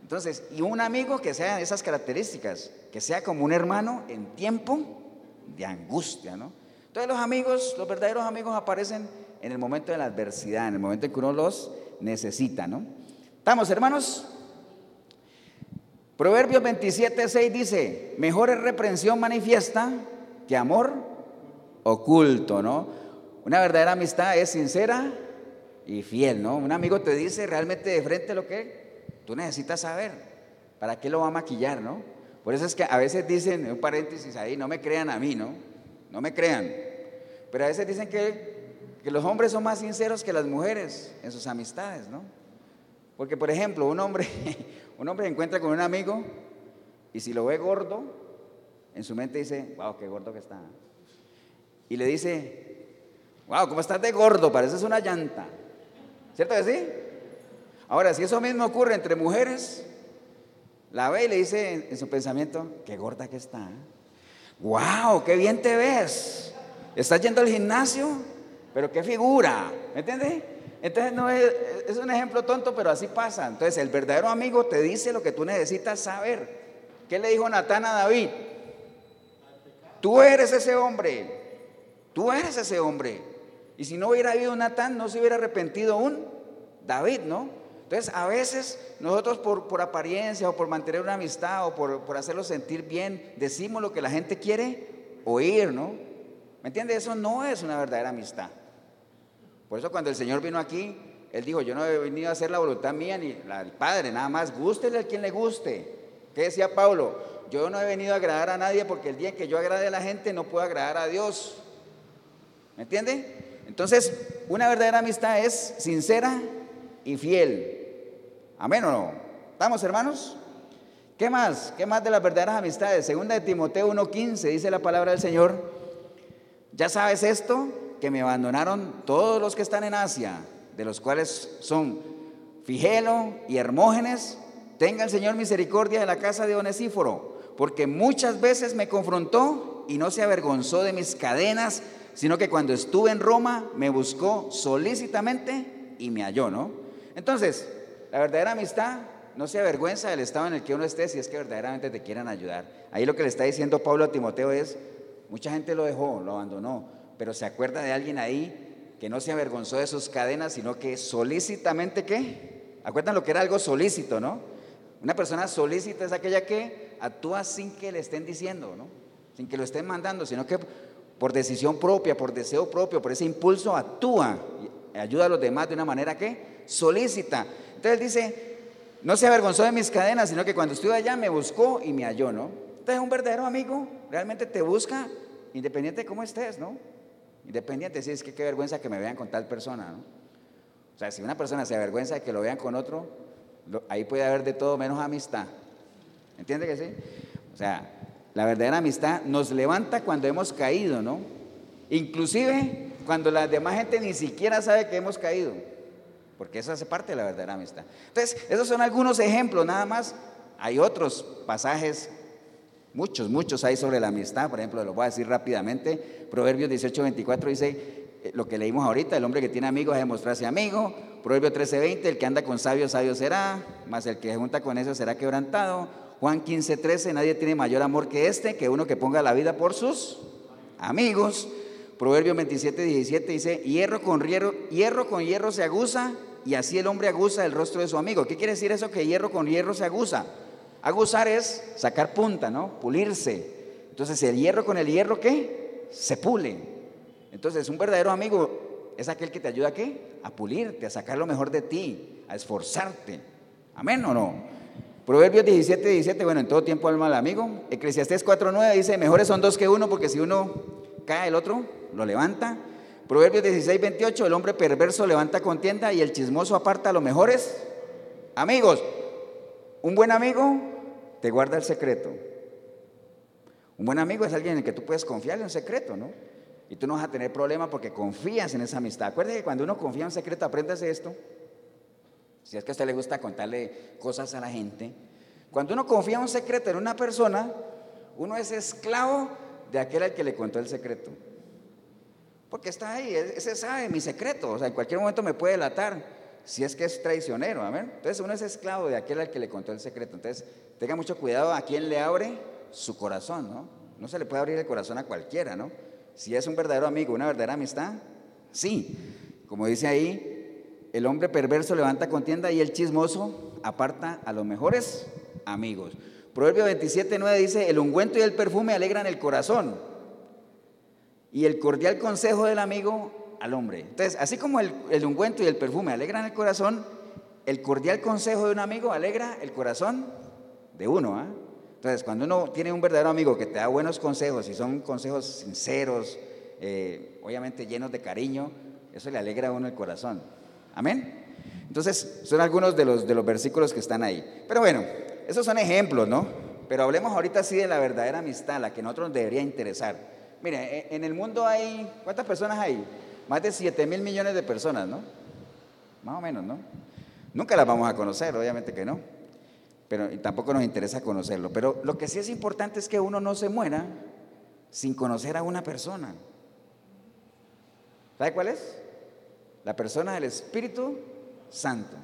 Entonces, y un amigo que sea de esas características, que sea como un hermano en tiempo de angustia, ¿no? Entonces los amigos, los verdaderos amigos aparecen en el momento de la adversidad, en el momento en que uno los necesita, ¿no? ¿Estamos, hermanos? Proverbios 27, 6 dice, mejor es reprensión manifiesta que amor oculto, ¿no? Una verdadera amistad es sincera y fiel, ¿no? Un amigo te dice realmente de frente lo que tú necesitas saber. ¿Para qué lo va a maquillar, no? Por eso es que a veces dicen, un paréntesis ahí, no me crean a mí, ¿no? No me crean. Pero a veces dicen que, los hombres son más sinceros que las mujeres en sus amistades, ¿no? Porque, por ejemplo, un hombre, <laughs> un hombre se encuentra con un amigo y si lo ve gordo, en su mente dice, wow, qué gordo que está. Y le dice, wow, ¿cómo estás de gordo? Pareces una llanta. ¿Cierto que sí? Ahora, si eso mismo ocurre entre mujeres, la ve y le dice en, su pensamiento, qué gorda que está. ¡Wow! ¡Qué bien te ves! ¿Estás yendo al gimnasio? Pero qué figura, ¿me entiendes? Entonces no es, es un ejemplo tonto, pero así pasa. Entonces el verdadero amigo te dice lo que tú necesitas saber. ¿Qué le dijo Natán a David? Tú eres ese hombre. Tú eres ese hombre. Y si no hubiera habido Natán, no se hubiera arrepentido un David, ¿no? Entonces, a veces nosotros por, por apariencia o por mantener una amistad o por, por hacerlo sentir bien, decimos lo que la gente quiere oír, ¿no? ¿Me entiende? Eso no es una verdadera amistad. Por eso cuando el Señor vino aquí, Él dijo, yo no he venido a hacer la voluntad mía ni la del Padre, nada más, gústele a quien le guste. ¿Qué decía Pablo? Yo no he venido a agradar a nadie porque el día que yo agrade a la gente no puedo agradar a Dios. ¿Me entiende? Entonces, una verdadera amistad es sincera y fiel. Amén o no. ¿Estamos hermanos? ¿Qué más? ¿Qué más de las verdaderas amistades? Segunda de Timoteo 1.15 dice la palabra del Señor. Ya sabes esto, que me abandonaron todos los que están en Asia, de los cuales son Figelo y Hermógenes. Tenga el Señor misericordia de la casa de Onesíforo, porque muchas veces me confrontó y no se avergonzó de mis cadenas, sino que cuando estuve en Roma me buscó solícitamente y me halló, ¿no? Entonces, la verdadera amistad no se avergüenza del estado en el que uno esté si es que verdaderamente te quieran ayudar. Ahí lo que le está diciendo Pablo a Timoteo es, mucha gente lo dejó, lo abandonó, pero se acuerda de alguien ahí que no se avergonzó de sus cadenas, sino que solícitamente, ¿qué? Acuerdan lo que era algo solícito, ¿no? Una persona solícita es aquella que actúa sin que le estén diciendo, ¿no? Sin que lo estén mandando, sino que por decisión propia, por deseo propio, por ese impulso actúa y ayuda a los demás de una manera que solícita. Entonces dice, no se avergonzó de mis cadenas, sino que cuando estuve allá me buscó y me halló, ¿no? Entonces un verdadero amigo realmente te busca independiente de cómo estés, ¿no? Independiente, si es que qué vergüenza que me vean con tal persona, ¿no? O sea, si una persona se avergüenza de que lo vean con otro, ahí puede haber de todo menos amistad. ¿Entiende que sí? O sea, la verdadera amistad nos levanta cuando hemos caído, ¿no? Inclusive cuando la demás gente ni siquiera sabe que hemos caído porque eso hace parte de la verdadera amistad. Entonces, esos son algunos ejemplos, nada más. Hay otros pasajes, muchos, muchos hay sobre la amistad, por ejemplo, lo voy a decir rápidamente. Proverbios 18, 24 dice, eh, lo que leímos ahorita, el hombre que tiene amigos es demostrarse amigo. Proverbio 13, 20, el que anda con sabios, sabio será, más el que junta con eso será quebrantado. Juan 15, 13, nadie tiene mayor amor que este, que uno que ponga la vida por sus amigos. Proverbio 27, 17 dice, hierro con hierro, hierro con hierro se aguza y así el hombre aguza el rostro de su amigo. ¿Qué quiere decir eso que hierro con hierro se aguza? Aguzar es sacar punta, ¿no? Pulirse. Entonces, el hierro con el hierro, ¿qué? Se pule. Entonces, un verdadero amigo es aquel que te ayuda a qué? A pulirte, a sacar lo mejor de ti, a esforzarte. ¿Amén o no? Proverbios 17, 17, bueno, en todo tiempo alma al amigo. Eclesiastés 4, 9 dice, mejores son dos que uno, porque si uno cae, el otro lo levanta. Proverbios 16, 28, el hombre perverso levanta contienda y el chismoso aparta a los mejores amigos. Un buen amigo te guarda el secreto. Un buen amigo es alguien en el que tú puedes confiar en un secreto, ¿no? Y tú no vas a tener problema porque confías en esa amistad. Acuérdate que cuando uno confía en un secreto, apréndase esto. Si es que a usted le gusta contarle cosas a la gente. Cuando uno confía un secreto en una persona, uno es esclavo de aquel al que le contó el secreto. Porque está ahí, e-, ese sabe mi secreto, o sea, en cualquier momento me puede delatar si es que es traicionero, amén. Entonces uno es esclavo de aquel al que le contó el secreto. Entonces tenga mucho cuidado a quien le abre su corazón, ¿no? No se le puede abrir el corazón a cualquiera, ¿no? Si es un verdadero amigo, una verdadera amistad, sí. Como dice ahí, el hombre perverso levanta contienda y el chismoso aparta a los mejores amigos. Proverbio 27, 9 dice, el ungüento y el perfume alegran el corazón y el cordial consejo del amigo al hombre. Entonces, así como el, ungüento y el perfume alegran el corazón, el cordial consejo de un amigo alegra el corazón de uno. ¿ah? Entonces, cuando uno tiene un verdadero amigo que te da buenos consejos y son consejos sinceros, eh, obviamente llenos de cariño, eso le alegra a uno el corazón. Amén. Entonces, son algunos de los, de los versículos que están ahí. Pero bueno, esos son ejemplos, ¿no? Pero hablemos ahorita sí de la verdadera amistad, la que a nosotros nos debería interesar. Mire, en el mundo hay, ¿cuántas personas hay? Más de 7 mil millones de personas, ¿no? Más o menos, ¿no? Nunca las vamos a conocer, obviamente que no. Pero tampoco nos interesa conocerlo. Pero lo que sí es importante es que uno no se muera sin conocer a una persona. ¿Sabe cuál es? La persona del Espíritu Santo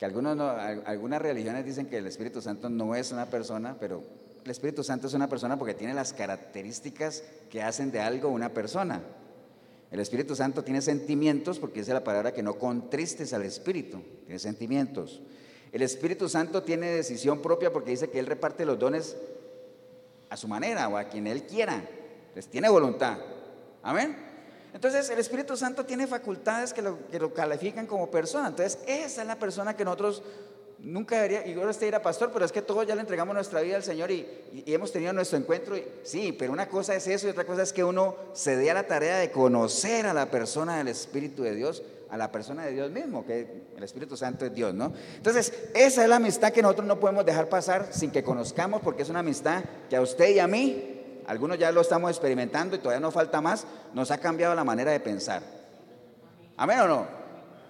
que algunos algunas religiones dicen que el Espíritu Santo no es una persona, pero el Espíritu Santo es una persona porque tiene las características que hacen de algo una persona. El Espíritu Santo tiene sentimientos porque dice la palabra que no contristes al Espíritu, tiene sentimientos. El Espíritu Santo tiene decisión propia porque dice que Él reparte los dones a su manera o a quien Él quiera. Entonces tiene voluntad. Amén. Entonces el Espíritu Santo tiene facultades que lo, califican como persona. Entonces esa es la persona que nosotros nunca debería, y ahora usted dirá, pastor, pero es que todos ya le entregamos nuestra vida al Señor y, hemos tenido nuestro encuentro. sí, pero una cosa es eso y otra cosa es que uno se dé a la tarea de conocer a la persona del Espíritu de Dios, a la persona de Dios mismo, que el Espíritu Santo es Dios, ¿no? Entonces, esa es la amistad que nosotros no podemos dejar pasar sin que conozcamos, porque es una amistad que a usted y a mí algunos ya lo estamos experimentando y todavía no falta más, nos ha cambiado la manera de pensar. ¿Amén o no?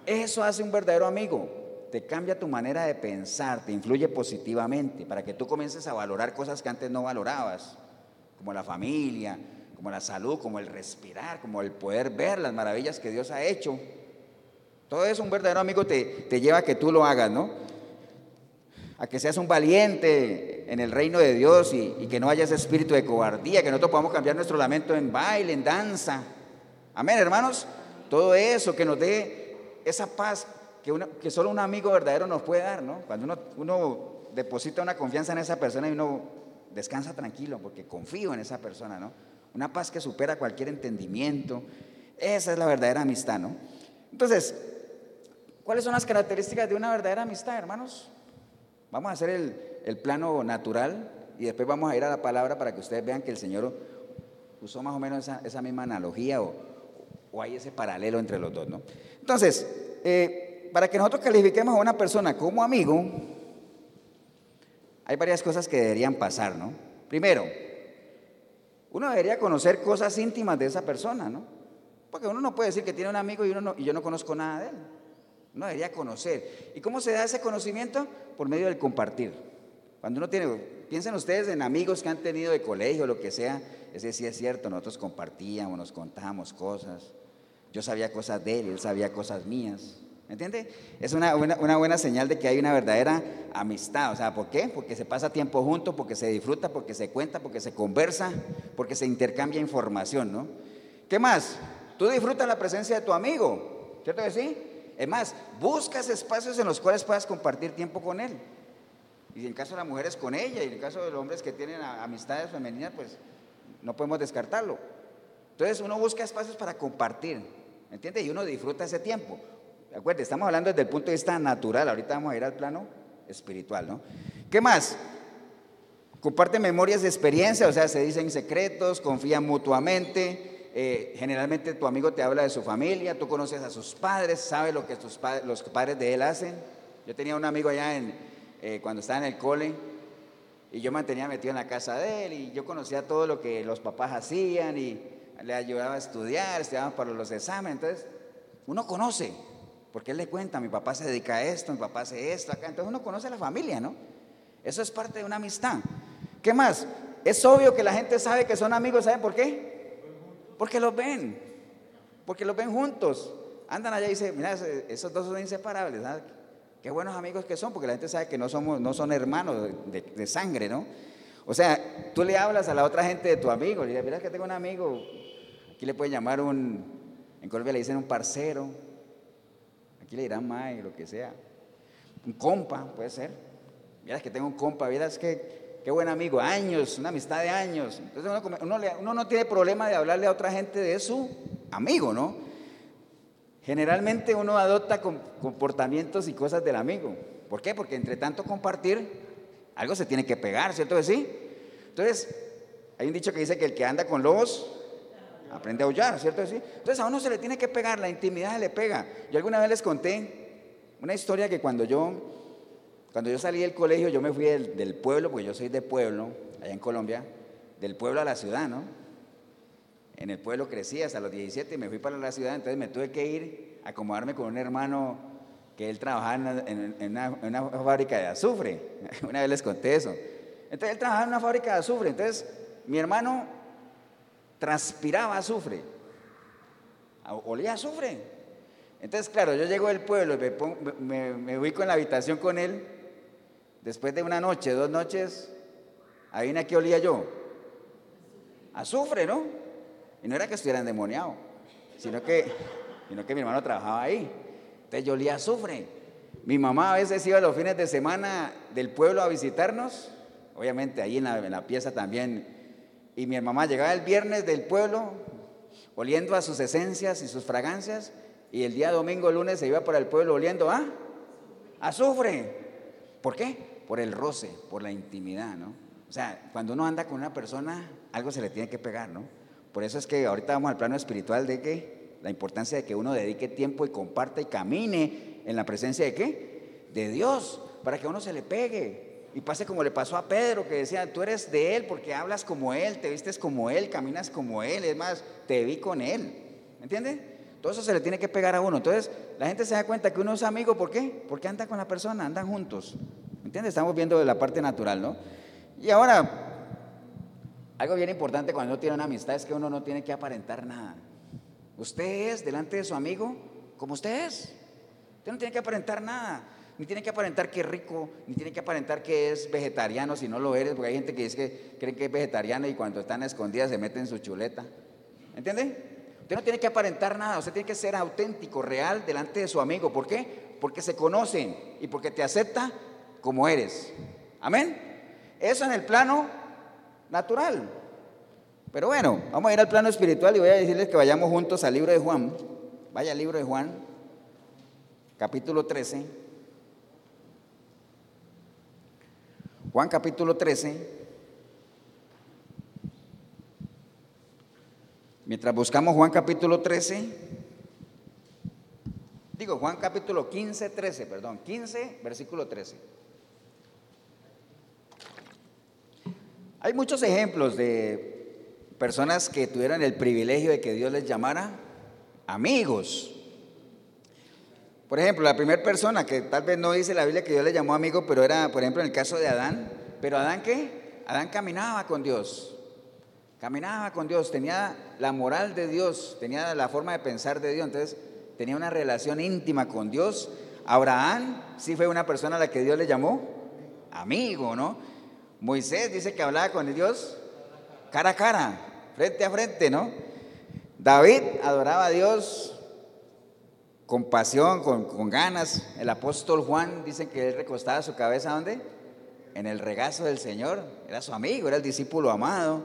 Eso hace un verdadero amigo. Te cambia tu manera de pensar, te influye positivamente para que tú comiences a valorar cosas que antes no valorabas, como la familia, como la salud, como el respirar, como el poder ver las maravillas que Dios ha hecho. Todo eso un verdadero amigo te, te lleva a que tú lo hagas, ¿no? a que seas un valiente en el reino de Dios y, que no haya ese espíritu de cobardía, que nosotros podamos cambiar nuestro lamento en baile, en danza. Amén, hermanos. Todo eso que nos dé esa paz que, solo un amigo verdadero nos puede dar, ¿no? Cuando uno, uno deposita una confianza en esa persona y uno descansa tranquilo porque confío en esa persona, ¿no? Una paz que supera cualquier entendimiento. Esa es la verdadera amistad, ¿no? Entonces, ¿cuáles son las características de una verdadera amistad, hermanos? Vamos a hacer el, plano natural y después vamos a ir a la palabra para que ustedes vean que el Señor usó más o menos esa, misma analogía o, hay ese paralelo entre los dos, ¿no? Entonces, eh, para que nosotros califiquemos a una persona como amigo, hay varias cosas que deberían pasar, ¿no? Primero, uno debería conocer cosas íntimas de esa persona, ¿no? Porque uno no puede decir que tiene un amigo y, yo no conozco nada de él. Uno debería conocer. ¿Y cómo se da ese conocimiento? Por medio del compartir. Cuando uno tiene, piensen ustedes en amigos que han tenido de colegio, lo que sea, ese sí es cierto, nosotros compartíamos, nos contábamos cosas. Yo sabía cosas de él, él sabía cosas mías. ¿Me entiende? Es una, una, buena señal de que hay una verdadera amistad. O sea, ¿por qué? Porque se pasa tiempo juntos, porque se disfruta, porque se cuenta, porque se conversa, porque se intercambia información, ¿no? ¿Qué más? Tú disfrutas la presencia de tu amigo, ¿cierto que sí? Es más, buscas espacios en los cuales puedas compartir tiempo con él. Y en el caso de las mujeres con ella, y en el caso de los hombres que tienen amistades femeninas, pues no podemos descartarlo. Entonces uno busca espacios para compartir, ¿entiendes? Y uno disfruta ese tiempo. Acuérdate, estamos hablando desde el punto de vista natural, ahorita vamos a ir al plano espiritual, ¿no? ¿Qué más? Comparte memorias de experiencia, o sea, se dicen secretos, confían mutuamente. Eh, generalmente tu amigo te habla de su familia, tú conoces a sus padres, sabes lo que tus los padres de él hacen. Yo tenía un amigo allá eh, cuando estaba en el cole y yo mantenía metido en la casa de él y yo conocía todo lo que los papás hacían y le ayudaba a estudiar, estudiaba para los exámenes. Entonces, uno conoce, porque él le cuenta, mi papá se dedica a esto, mi papá hace esto, acá. Entonces uno conoce a la familia, ¿no? Eso es parte de una amistad. ¿Qué más? Es obvio que la gente sabe que son amigos, ¿saben por qué? Porque los ven, porque los ven juntos. Andan allá y dicen, mira, esos dos son inseparables, ¿sabes? Qué buenos amigos que son, porque la gente sabe que no, somos, no son hermanos de, sangre, ¿no? O sea, tú le hablas a la otra gente de tu amigo, le dices, mira que tengo un amigo, aquí le pueden llamar un, en Colombia le dicen un parcero, aquí le dirán May, lo que sea, un compa, puede ser. Mira que tengo un compa, miras que qué buen amigo, años, una amistad de años. Entonces uno, no tiene problema de hablarle a otra gente de su amigo, ¿no? Generalmente uno adopta comportamientos y cosas del amigo. ¿Por qué? Porque entre tanto compartir, algo se tiene que pegar, ¿cierto sí? Entonces, hay un dicho que dice que el que anda con lobos aprende a aullar, ¿cierto? Entonces a uno se le tiene que pegar, la intimidad se le pega. Yo alguna vez les conté una historia que cuando yo, cuando yo salí del colegio, yo me fui del, pueblo, porque yo soy de pueblo, allá en Colombia, del pueblo a la ciudad, ¿no? en el pueblo crecí hasta los 17 y me fui para la ciudad, entonces me tuve que ir a acomodarme con un hermano que él trabajaba en, una, fábrica de azufre. <laughs> Una vez les conté eso. Entonces él trabajaba en una fábrica de azufre, entonces mi hermano transpiraba azufre, olía azufre. Entonces, claro, yo llego del pueblo y me, me, ubico en la habitación con él. Después de una noche, dos noches, ¿adivina qué olía yo? Azufre, ¿no? Y no era que estuviera endemoniado, sino que, sino que mi hermano trabajaba ahí. Entonces yo olía azufre. Mi mamá a veces iba los fines de semana del pueblo a visitarnos, obviamente ahí en la pieza también. Y mi mamá llegaba el viernes del pueblo oliendo a sus esencias y sus fragancias, y el día domingo, lunes se iba para el pueblo oliendo a azufre. ¿Por qué? Por el roce, por la intimidad, ¿no? O sea, cuando uno anda con una persona, algo se le tiene que pegar, ¿no? Por eso es que ahorita vamos al plano espiritual de que la importancia de que uno dedique tiempo y comparta y camine en la presencia de qué? De Dios, para que uno se le pegue. Y pase como le pasó a Pedro, que decía, tú eres de Él porque hablas como Él, te vistes como Él, caminas como Él, es más, te vi con Él. ¿Me entiendes? Todo eso se le tiene que pegar a uno. Entonces, la gente se da cuenta que uno es amigo, ¿por qué? Porque anda con la persona, andan juntos. ¿Me entiendes? Estamos viendo de la parte natural, ¿no? Y ahora, algo bien importante cuando uno tiene una amistad es que uno no tiene que aparentar nada. Usted es delante de su amigo como usted es. Usted no tiene que aparentar nada. Ni tiene que aparentar que es rico, ni tiene que aparentar que es vegetariano si no lo eres, porque hay gente que dice que creen que es vegetariano y cuando están escondidas se meten su chuleta. ¿Entiende? Usted no tiene que aparentar nada, usted tiene que ser auténtico, real delante de su amigo. ¿Por qué? Porque se conocen y porque te acepta como eres. Amén. Eso en el plano natural. Pero bueno, vamos a ir al plano espiritual y voy a decirles que vayamos juntos al libro de Juan. Vaya al libro de Juan, capítulo 13. Juan capítulo 13. Mientras buscamos Juan capítulo 13, digo Juan capítulo 15, 13, perdón, 15, versículo 13. Hay muchos ejemplos de personas que tuvieron el privilegio de que Dios les llamara amigos. Por ejemplo, la primera persona que tal vez no dice la Biblia que Dios le llamó amigo, pero era, por ejemplo, en el caso de Adán. Pero Adán qué? Adán caminaba con Dios. Caminaba con Dios, tenía la moral de Dios, tenía la forma de pensar de Dios, entonces tenía una relación íntima con Dios. Abraham sí fue una persona a la que Dios le llamó amigo, ¿no? Moisés dice que hablaba con Dios cara a cara, frente a frente, ¿no? David adoraba a Dios con pasión, con, ganas. El apóstol Juan dice que él recostaba su cabeza ¿dónde? En el regazo del Señor. Era su amigo, era el discípulo amado.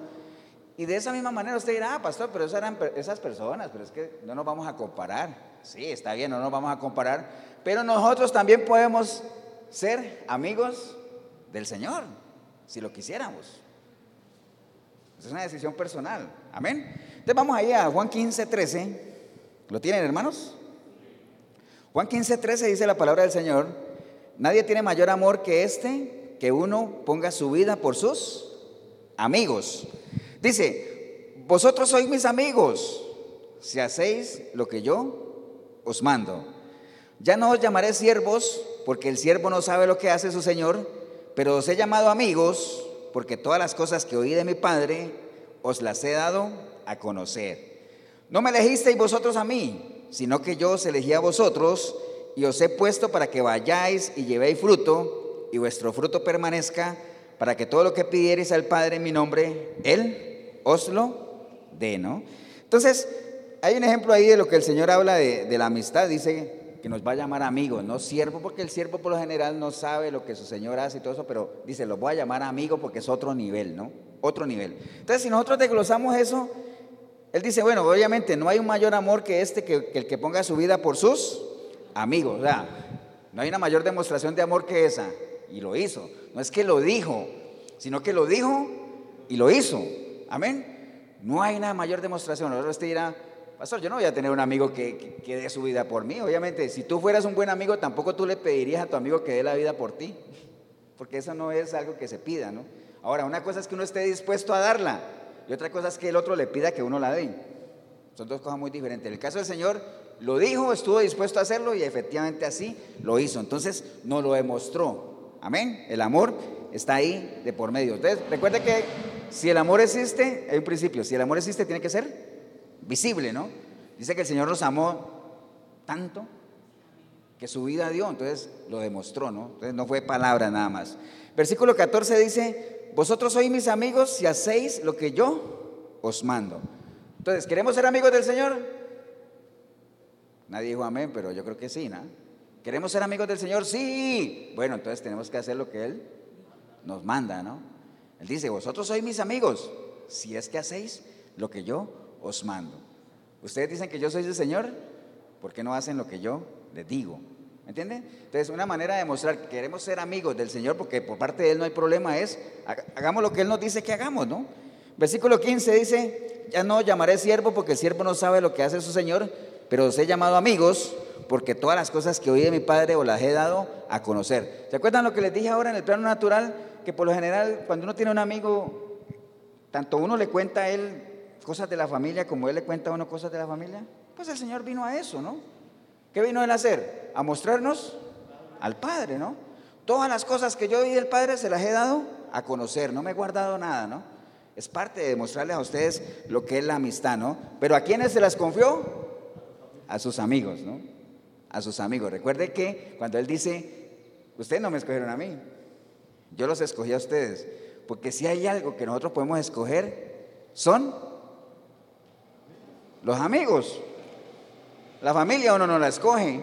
Y de esa misma manera usted dirá, ah, pastor, pero esas eran esas personas, pero es que no nos vamos a comparar. Sí, está bien, no nos vamos a comparar, pero nosotros también podemos ser amigos del Señor, si lo quisiéramos. Es una decisión personal. Amén. Entonces vamos ahí a Juan 15, 13. ¿Lo tienen, hermanos? Juan 15, 13 dice la palabra del Señor, nadie tiene mayor amor que este, que uno ponga su vida por sus amigos. Dice, vosotros sois mis amigos si hacéis lo que yo os mando. Ya no os llamaré siervos, porque el siervo no sabe lo que hace su Señor, pero os he llamado amigos, porque todas las cosas que oí de mi Padre os las he dado a conocer. No me elegisteis vosotros a mí, sino que yo os elegí a vosotros y os he puesto para que vayáis y llevéis fruto, y vuestro fruto permanezca, para que todo lo que pidiereis al Padre en mi nombre, Él os lo dé, ¿no? Entonces, hay un ejemplo ahí de lo que el Señor habla de, de la amistad, dice que nos va a llamar amigos, no siervo, porque el siervo por lo general no sabe lo que su Señor hace y todo eso, pero dice, lo voy a llamar amigo porque es otro nivel, ¿no? Otro nivel. Entonces, si nosotros desglosamos eso, él dice, bueno, obviamente no hay un mayor amor que este, que, el que ponga su vida por sus amigos. O sea, no hay una mayor demostración de amor que esa. Y lo hizo. No es que lo dijo, sino que lo dijo y lo hizo. Amén. No hay una mayor demostración. Ahora usted dirá, Pastor, yo no voy a tener un amigo que, que, dé su vida por mí. Obviamente, si tú fueras un buen amigo, tampoco tú le pedirías a tu amigo que dé la vida por ti. Porque eso no es algo que se pida, ¿no? Ahora, una cosa es que uno esté dispuesto a darla y otra cosa es que el otro le pida que uno la dé. Son dos cosas muy diferentes. En el caso del Señor, lo dijo, estuvo dispuesto a hacerlo y efectivamente así lo hizo. Entonces, nos lo demostró. Amén. El amor está ahí de por medio. Entonces, recuerde que si el amor existe, hay un principio, si el amor existe, tiene que ser visible, ¿no? Dice que el Señor nos amó tanto que su vida dio, entonces lo demostró, ¿no? Entonces no fue palabra nada más. Versículo 14 dice, vosotros sois mis amigos si hacéis lo que yo os mando. Entonces, ¿queremos ser amigos del Señor? Nadie dijo amén, pero yo creo que sí, ¿no? ¿Queremos ser amigos del Señor? Sí. Bueno, entonces tenemos que hacer lo que Él nos manda, ¿no? Él dice, vosotros sois mis amigos si es que hacéis lo que yo os mando. Ustedes dicen que yo soy el Señor, ¿por qué no hacen lo que yo les digo? ¿Me entienden? Entonces, una manera de demostrar que queremos ser amigos del Señor, porque por parte de Él no hay problema, es hagamos lo que Él nos dice que hagamos, ¿no? Versículo 15 dice, ya no llamaré siervo porque el siervo no sabe lo que hace su Señor, pero os he llamado amigos porque todas las cosas que oí de mi Padre os las he dado a conocer. ¿Se acuerdan lo que les dije ahora en el plano natural? Que por lo general, cuando uno tiene un amigo, tanto uno le cuenta a él cosas de la familia como Él le cuenta a uno cosas de la familia? Pues el Señor vino a eso, ¿no? ¿Qué vino Él a hacer? A mostrarnos al Padre, ¿no? Todas las cosas que yo vi del Padre se las he dado a conocer, no me he guardado nada, ¿no? Es parte de demostrarles a ustedes lo que es la amistad, ¿no? Pero ¿a quiénes se las confió? A sus amigos, ¿no? A sus amigos. Recuerde que cuando Él dice, ustedes no me escogieron a mí, yo los escogí a ustedes, porque si hay algo que nosotros podemos escoger, son los amigos. La familia uno no la escoge.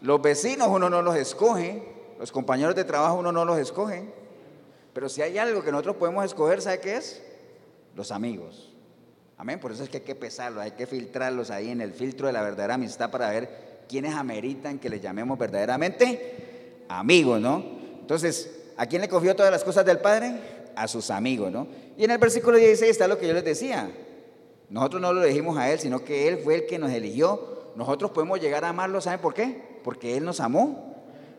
Los vecinos uno no los escoge. Los compañeros de trabajo uno no los escoge. Pero si hay algo que nosotros podemos escoger, ¿sabe qué es? Los amigos. Amén. Por eso es que hay que pesarlos, hay que filtrarlos ahí en el filtro de la verdadera amistad para ver quiénes ameritan que les llamemos verdaderamente amigos, ¿no? Entonces, ¿a quién le cogió todas las cosas del Padre? A sus amigos, ¿no? Y en el versículo 16 está lo que yo les decía. Nosotros no lo elegimos a Él, sino que Él fue el que nos eligió. Nosotros podemos llegar a amarlo, ¿saben por qué? Porque Él nos amó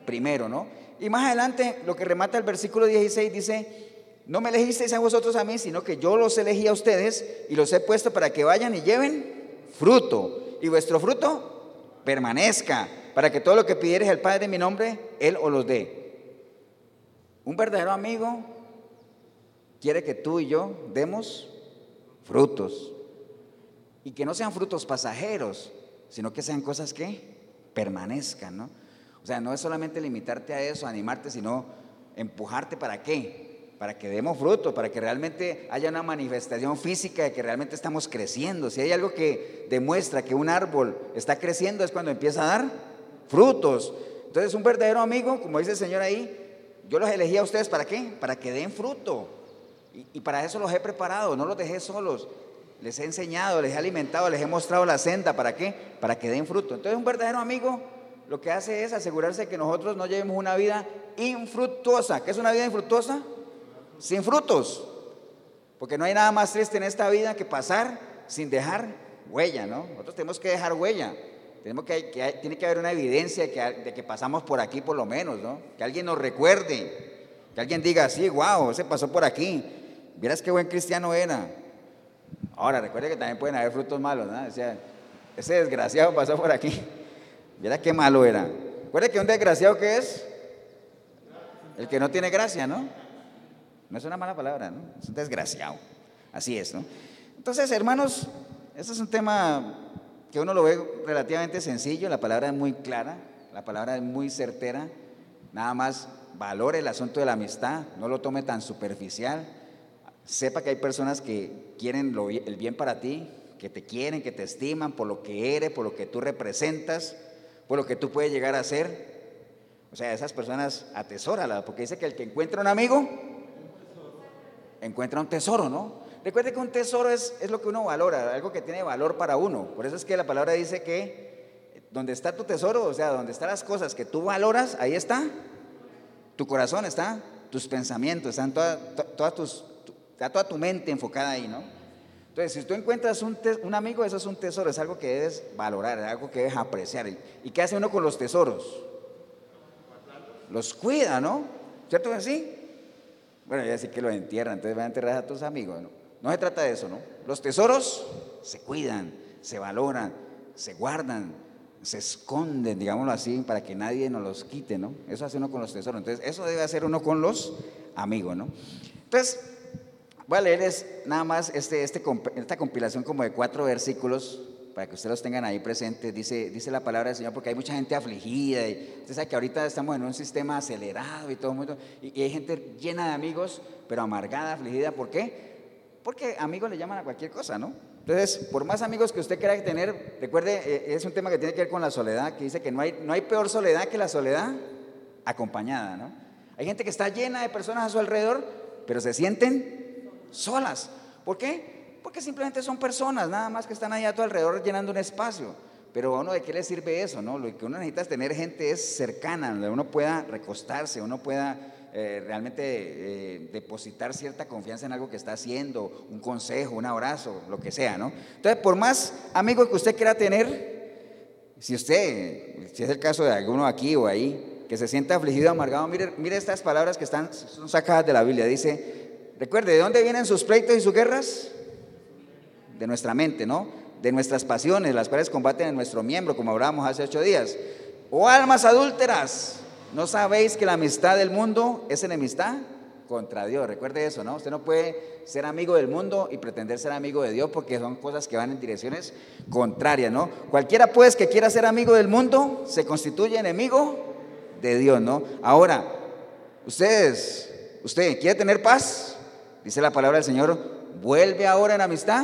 primero, ¿no? Y más adelante, lo que remata el versículo 16 dice, no me elegisteis a vosotros a mí, sino que yo los elegí a ustedes y los he puesto para que vayan y lleven fruto. Y vuestro fruto permanezca, para que todo lo que pidieres el Padre en mi nombre, Él os los dé. Un verdadero amigo quiere que tú y yo demos frutos. Y que no sean frutos pasajeros, sino que sean cosas que permanezcan, ¿no? O sea, no es solamente limitarte a eso, animarte, sino empujarte para qué? Para que demos fruto, para que realmente haya una manifestación física de que realmente estamos creciendo. Si hay algo que demuestra que un árbol está creciendo es cuando empieza a dar frutos. Entonces un verdadero amigo, como dice el Señor ahí, yo los elegí a ustedes para qué? Para que den fruto. Y, para eso los he preparado, no los dejé solos. Les he enseñado, les he alimentado, les he mostrado la senda. ¿Para qué? Para que den fruto. Entonces un verdadero amigo lo que hace es asegurarse de que nosotros no llevemos una vida infructuosa. ¿Qué es una vida infructuosa? Sin frutos. Porque no hay nada más triste en esta vida que pasar sin dejar huella, ¿no? Nosotros tenemos que dejar huella. Tenemos que, tiene que haber una evidencia de que, pasamos por aquí por lo menos, ¿no? Que alguien nos recuerde, que alguien diga, sí, wow, se pasó por aquí. Vieras qué buen cristiano era. Ahora, recuerde que también pueden haber frutos malos, ¿no? ese desgraciado pasó por aquí. <laughs> Viera qué malo era. Recuerde que un desgraciado que es el que no tiene gracia, ¿no? No es una mala palabra, ¿no? Es un desgraciado. Así es, ¿no? Entonces, hermanos, este es un tema que uno lo ve relativamente sencillo, la palabra es muy clara, la palabra es muy certera, nada más valore el asunto de la amistad, no lo tome tan superficial, sepa que hay personas que quieren el bien para ti, que te quieren, que te estiman por lo que eres, por lo que tú representas, por lo que tú puedes llegar a ser. O sea, esas personas atesórala, porque dice que el que encuentra un amigo, encuentra un tesoro, ¿no? Recuerde que un tesoro es, es lo que uno valora, algo que tiene valor para uno. Por eso es que la palabra dice que donde está tu tesoro, o sea, donde están las cosas que tú valoras, ahí está. Tu corazón está, tus pensamientos, están toda, toda tus, está toda tu mente enfocada ahí, ¿no? Entonces, si tú encuentras un, amigo, eso es un tesoro, es algo que debes valorar, es algo que debes apreciar. ¿Y qué hace uno con los tesoros? Los cuida, ¿no? ¿Cierto que sí? Bueno, ya sí que los entierran, entonces van a enterrar a tus amigos, ¿no? No se trata de eso, ¿no? Los tesoros se cuidan, se valoran, se guardan, se esconden, digámoslo así, para que nadie nos los quite, ¿no? Eso hace uno con los tesoros. Entonces, eso debe hacer uno con los amigos, ¿no? Entonces, voy a leerles nada más este, este, esta compilación como de cuatro versículos para que ustedes los tengan ahí presentes. Dice, dice la palabra del Señor, porque hay mucha gente afligida. Y usted sabe que ahorita estamos en un sistema acelerado y todo el mundo. Y, hay gente llena de amigos, pero amargada, afligida. ¿Por qué? Porque amigos le llaman a cualquier cosa, ¿no? Entonces, por más amigos que usted quiera tener, recuerde, eh, es un tema que tiene que ver con la soledad, que dice que no hay, no hay peor soledad que la soledad acompañada, ¿no? Hay gente que está llena de personas a su alrededor, pero se sienten solas. ¿Por qué? Porque simplemente son personas, nada más que están ahí a tu alrededor llenando un espacio. Pero a uno de qué le sirve eso, ¿no? Lo que uno necesita es tener gente es cercana, donde uno pueda recostarse, uno pueda eh, realmente eh, depositar cierta confianza en algo que está haciendo, un consejo, un abrazo, lo que sea, ¿no? Entonces, por más amigos que usted quiera tener, si usted, si es el caso de alguno aquí o ahí, que se sienta afligido, amargado, mire, mire estas palabras que están, son sacadas de la Biblia. Dice, recuerde, ¿de dónde vienen sus pleitos y sus guerras? De nuestra mente, ¿no? De nuestras pasiones, las cuales combaten en nuestro miembro, como hablábamos hace ocho días. O almas adúlteras, ¿No sabéis que la amistad del mundo es enemistad contra Dios? Recuerde eso, ¿no? Usted no puede ser amigo del mundo y pretender ser amigo de Dios porque son cosas que van en direcciones contrarias, ¿no? Cualquiera pues que quiera ser amigo del mundo se constituye enemigo de Dios, ¿no? Ahora, ustedes, usted quiere tener paz, dice la palabra del Señor, vuelve ahora en amistad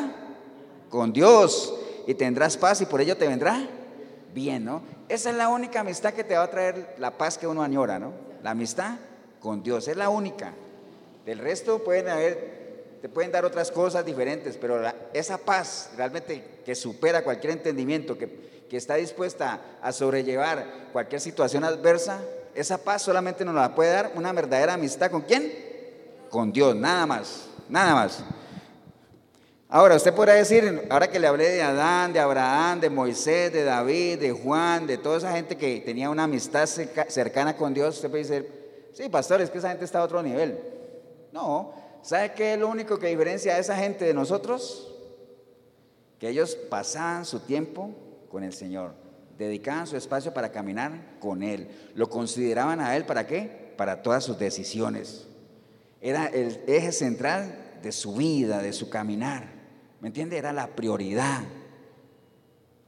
con Dios y tendrás paz y por ello te vendrá bien, ¿no? Esa es la única amistad que te va a traer la paz que uno añora, ¿no? La amistad con Dios, es la única. Del resto pueden haber, te pueden dar otras cosas diferentes, pero esa paz realmente que supera cualquier entendimiento, que, que está dispuesta a sobrellevar cualquier situación adversa, esa paz solamente nos la puede dar una verdadera amistad con quién? Con Dios, nada más, nada más. Ahora, usted podrá decir, ahora que le hablé de Adán, de Abraham, de Moisés, de David, de Juan, de toda esa gente que tenía una amistad cercana con Dios, usted puede decir, sí, pastor, es que esa gente está a otro nivel. No, ¿sabe qué es lo único que diferencia a esa gente de nosotros? Que ellos pasaban su tiempo con el Señor, dedicaban su espacio para caminar con Él, lo consideraban a Él para qué? Para todas sus decisiones. Era el eje central de su vida, de su caminar. ¿Me entiende? Era la prioridad.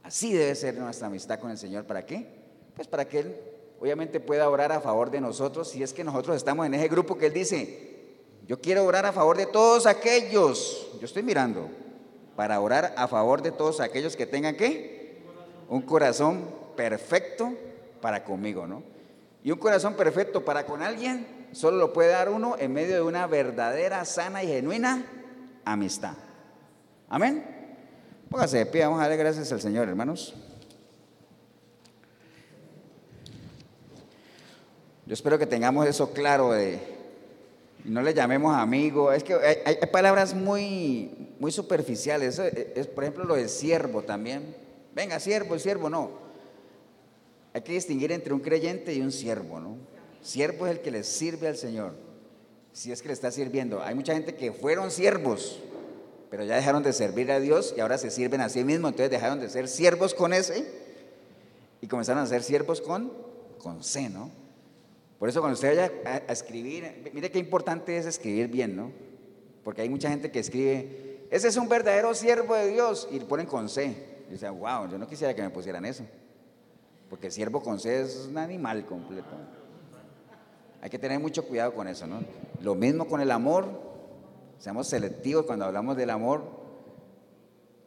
Así debe ser nuestra amistad con el Señor. ¿Para qué? Pues para que Él obviamente pueda orar a favor de nosotros si es que nosotros estamos en ese grupo que Él dice, Yo quiero orar a favor de todos aquellos, yo estoy mirando, para orar a favor de todos aquellos que tengan qué? Un corazón perfecto para conmigo, ¿no? Y un corazón perfecto para con alguien solo lo puede dar uno en medio de una verdadera, sana y genuina amistad. Amén. Póngase de pie, vamos a darle gracias al Señor, hermanos. Yo espero que tengamos eso claro de no le llamemos amigo. Es que hay, palabras muy, muy superficiales. Es, por ejemplo, lo de siervo también. Venga, siervo, siervo no. Hay que distinguir entre un creyente y un siervo, ¿no? Siervo es el que le sirve al Señor. Si es que le está sirviendo. Hay mucha gente que fueron siervos, pero ya dejaron de servir a Dios y ahora se sirven a sí mismos. Entonces dejaron de ser siervos con ese y comenzaron a ser siervos con, con C, ¿no? Por eso cuando usted vaya a, escribir, mire qué importante es escribir bien, ¿no? Porque hay mucha gente que escribe, ese es un verdadero siervo de Dios, y ponen con C. Y dice, wow, yo no quisiera que me pusieran eso. Porque siervo con C es un animal completo. Hay que tener mucho cuidado con eso, ¿no? Lo mismo con el amor. Seamos selectivos cuando hablamos del amor.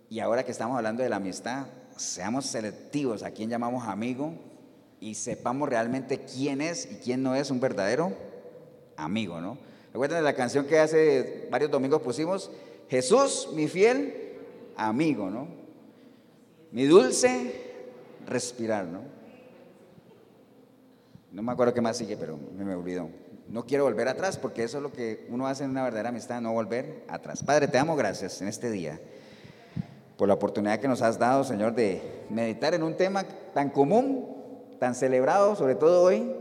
Y ahora que estamos hablando de la amistad, seamos selectivos a quién llamamos amigo y sepamos realmente quién es y quién no es un verdadero amigo, ¿no? Recuerden la canción que hace varios domingos pusimos, Jesús, mi fiel amigo, ¿no? Mi dulce respirar, ¿no? No me acuerdo qué más sigue, pero me, olvidó. No quiero volver atrás porque eso es lo que uno hace en una verdadera amistad, no volver atrás. Padre, te damos gracias en este día por la oportunidad que nos has dado, Señor, de meditar en un tema tan común tan celebrado, sobre todo hoy,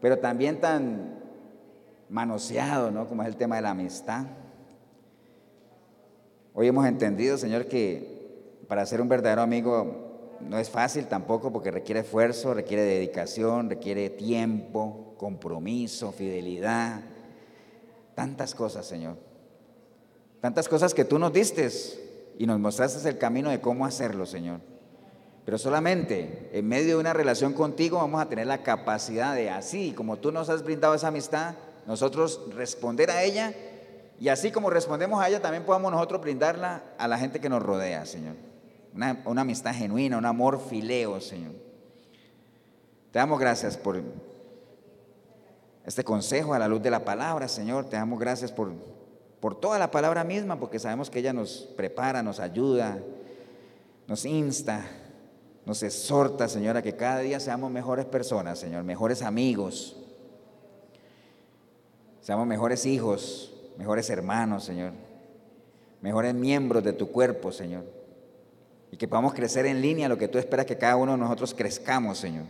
pero también tan manoseado, ¿no? Como es el tema de la amistad. Hoy hemos entendido, Señor, que para ser un verdadero amigo no es fácil tampoco porque requiere esfuerzo, requiere dedicación, requiere tiempo, compromiso, fidelidad, tantas cosas, Señor. Tantas cosas que tú nos diste y nos mostraste el camino de cómo hacerlo, Señor. Pero solamente en medio de una relación contigo vamos a tener la capacidad de, así como tú nos has brindado esa amistad, nosotros responder a ella y así como respondemos a ella, también podamos nosotros brindarla a la gente que nos rodea, Señor. Una, amistad genuina, un amor fileo, Señor. Te damos gracias por este consejo a la luz de la palabra, Señor. Te damos gracias por, por toda la palabra misma, porque sabemos que ella nos prepara, nos ayuda, nos insta nos exhorta, Señor, a que cada día seamos mejores personas, Señor, mejores amigos, seamos mejores hijos, mejores hermanos, Señor, mejores miembros de tu cuerpo, Señor, y que podamos crecer en línea lo que tú esperas que cada uno de nosotros crezcamos, Señor.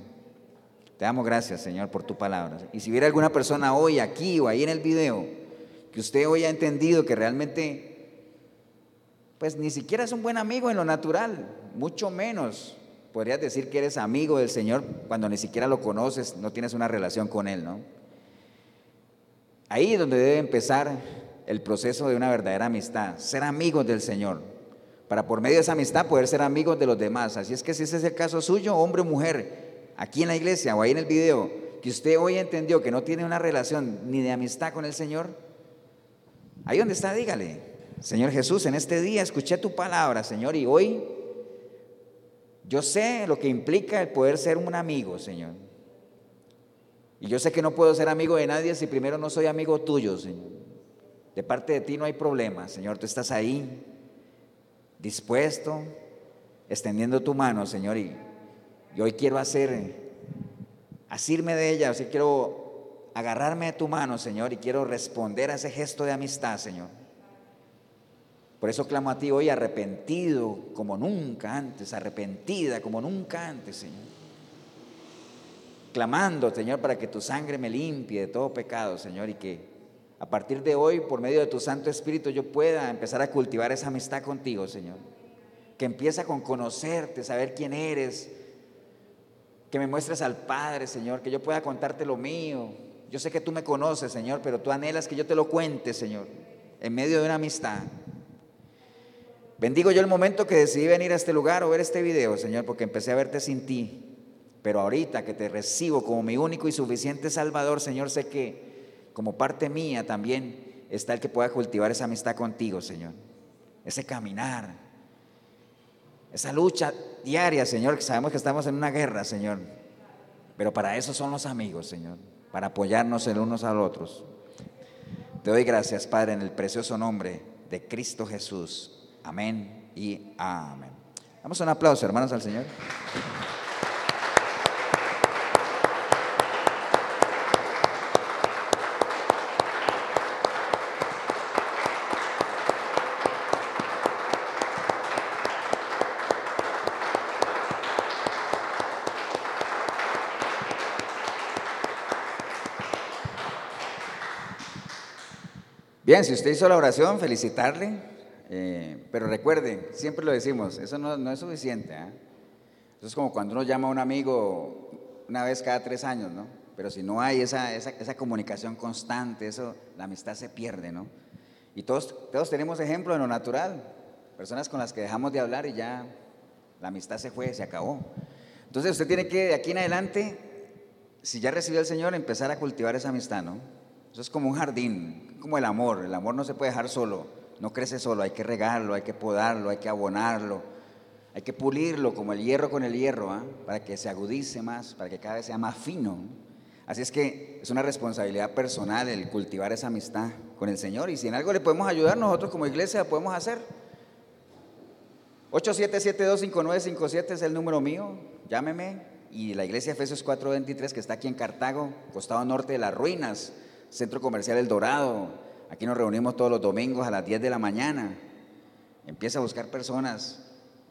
Te damos gracias, Señor, por tu palabra. Y si hubiera alguna persona hoy aquí o ahí en el video que usted hoy ha entendido que realmente, pues ni siquiera es un buen amigo en lo natural, mucho menos podrías decir que eres amigo del Señor cuando ni siquiera lo conoces, no tienes una relación con Él, ¿no? Ahí es donde debe empezar el proceso de una verdadera amistad, ser amigos del Señor, para por medio de esa amistad poder ser amigos de los demás. Así es que si ese es el caso suyo, hombre o mujer, aquí en la iglesia o ahí en el video, que usted hoy entendió que no tiene una relación ni de amistad con el Señor, ahí donde está, dígale, Señor Jesús, en este día escuché tu palabra, Señor, y hoy yo sé lo que implica el poder ser un amigo, Señor. Y yo sé que no puedo ser amigo de nadie si primero no soy amigo tuyo, Señor. De parte de ti no hay problema, Señor. Tú estás ahí, dispuesto, extendiendo tu mano, Señor. Y, hoy quiero hacer, asirme de ella, o quiero agarrarme de tu mano, Señor, y quiero responder a ese gesto de amistad, Señor. Por eso clamo a ti hoy arrepentido como nunca antes, arrepentida como nunca antes, Señor. Clamando, Señor, para que tu sangre me limpie de todo pecado, Señor, y que a partir de hoy, por medio de tu Santo Espíritu, yo pueda empezar a cultivar esa amistad contigo, Señor. Que empieza con conocerte, saber quién eres, que me muestres al Padre, Señor, que yo pueda contarte lo mío. Yo sé que tú me conoces, Señor, pero tú anhelas que yo te lo cuente, Señor, en medio de una amistad. Bendigo yo el momento que decidí venir a este lugar o ver este video, Señor, porque empecé a verte sin ti. Pero ahorita que te recibo como mi único y suficiente Salvador, Señor, sé que como parte mía también está el que pueda cultivar esa amistad contigo, Señor. Ese caminar, esa lucha diaria, Señor, que sabemos que estamos en una guerra, Señor. Pero para eso son los amigos, Señor, para apoyarnos el unos a los otros. Te doy gracias, Padre, en el precioso nombre de Cristo Jesús. Amén y amén. Damos un aplauso, hermanos, al Señor. Bien, si usted hizo la oración, felicitarle, eh, pero recuerde, siempre lo decimos, eso no, es suficiente. ¿eh? Eso es como cuando uno llama a un amigo una vez cada tres años, ¿no? Pero si no hay esa, esa, comunicación constante, eso, la amistad se pierde, ¿no? Y todos, todos tenemos ejemplo en lo natural, personas con las que dejamos de hablar y ya la amistad se fue, se acabó. Entonces usted tiene que de aquí en adelante, si ya recibió al Señor, empezar a cultivar esa amistad, ¿no? Es como un jardín, como el amor. El amor no se puede dejar solo, no crece solo, hay que regarlo, hay que podarlo, hay que abonarlo, hay que pulirlo como el hierro con el hierro, ¿ah? para que se agudice más, para que cada vez sea más fino. Así es que es una responsabilidad personal el cultivar esa amistad con el Señor y si en algo le podemos ayudar, nosotros como iglesia podemos hacer. 87725957 es el número mío, llámeme. Y la iglesia Efesios 423 que está aquí en Cartago, costado norte de las ruinas, Centro Comercial El Dorado. Aquí nos reunimos todos los domingos a las 10 de la mañana. Empieza a buscar personas.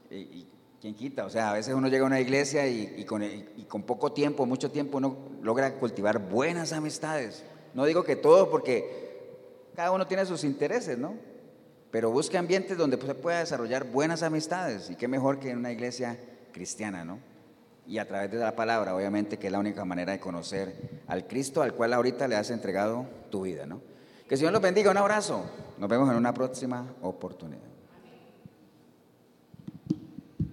Y, ¿Quién quita? O sea, a veces uno llega a una iglesia y, con, y, poco tiempo, mucho tiempo, uno logra cultivar buenas amistades. No digo que todos, porque cada uno tiene sus intereses, ¿no? Pero busque ambientes donde se pueda desarrollar buenas amistades. Y qué mejor que en una iglesia cristiana, ¿no? Y a través de la palabra, obviamente, que es la única manera de conocer al Cristo al cual ahorita le has entregado tu vida, ¿no? Que el Señor los bendiga, un abrazo. Nos vemos en una próxima oportunidad.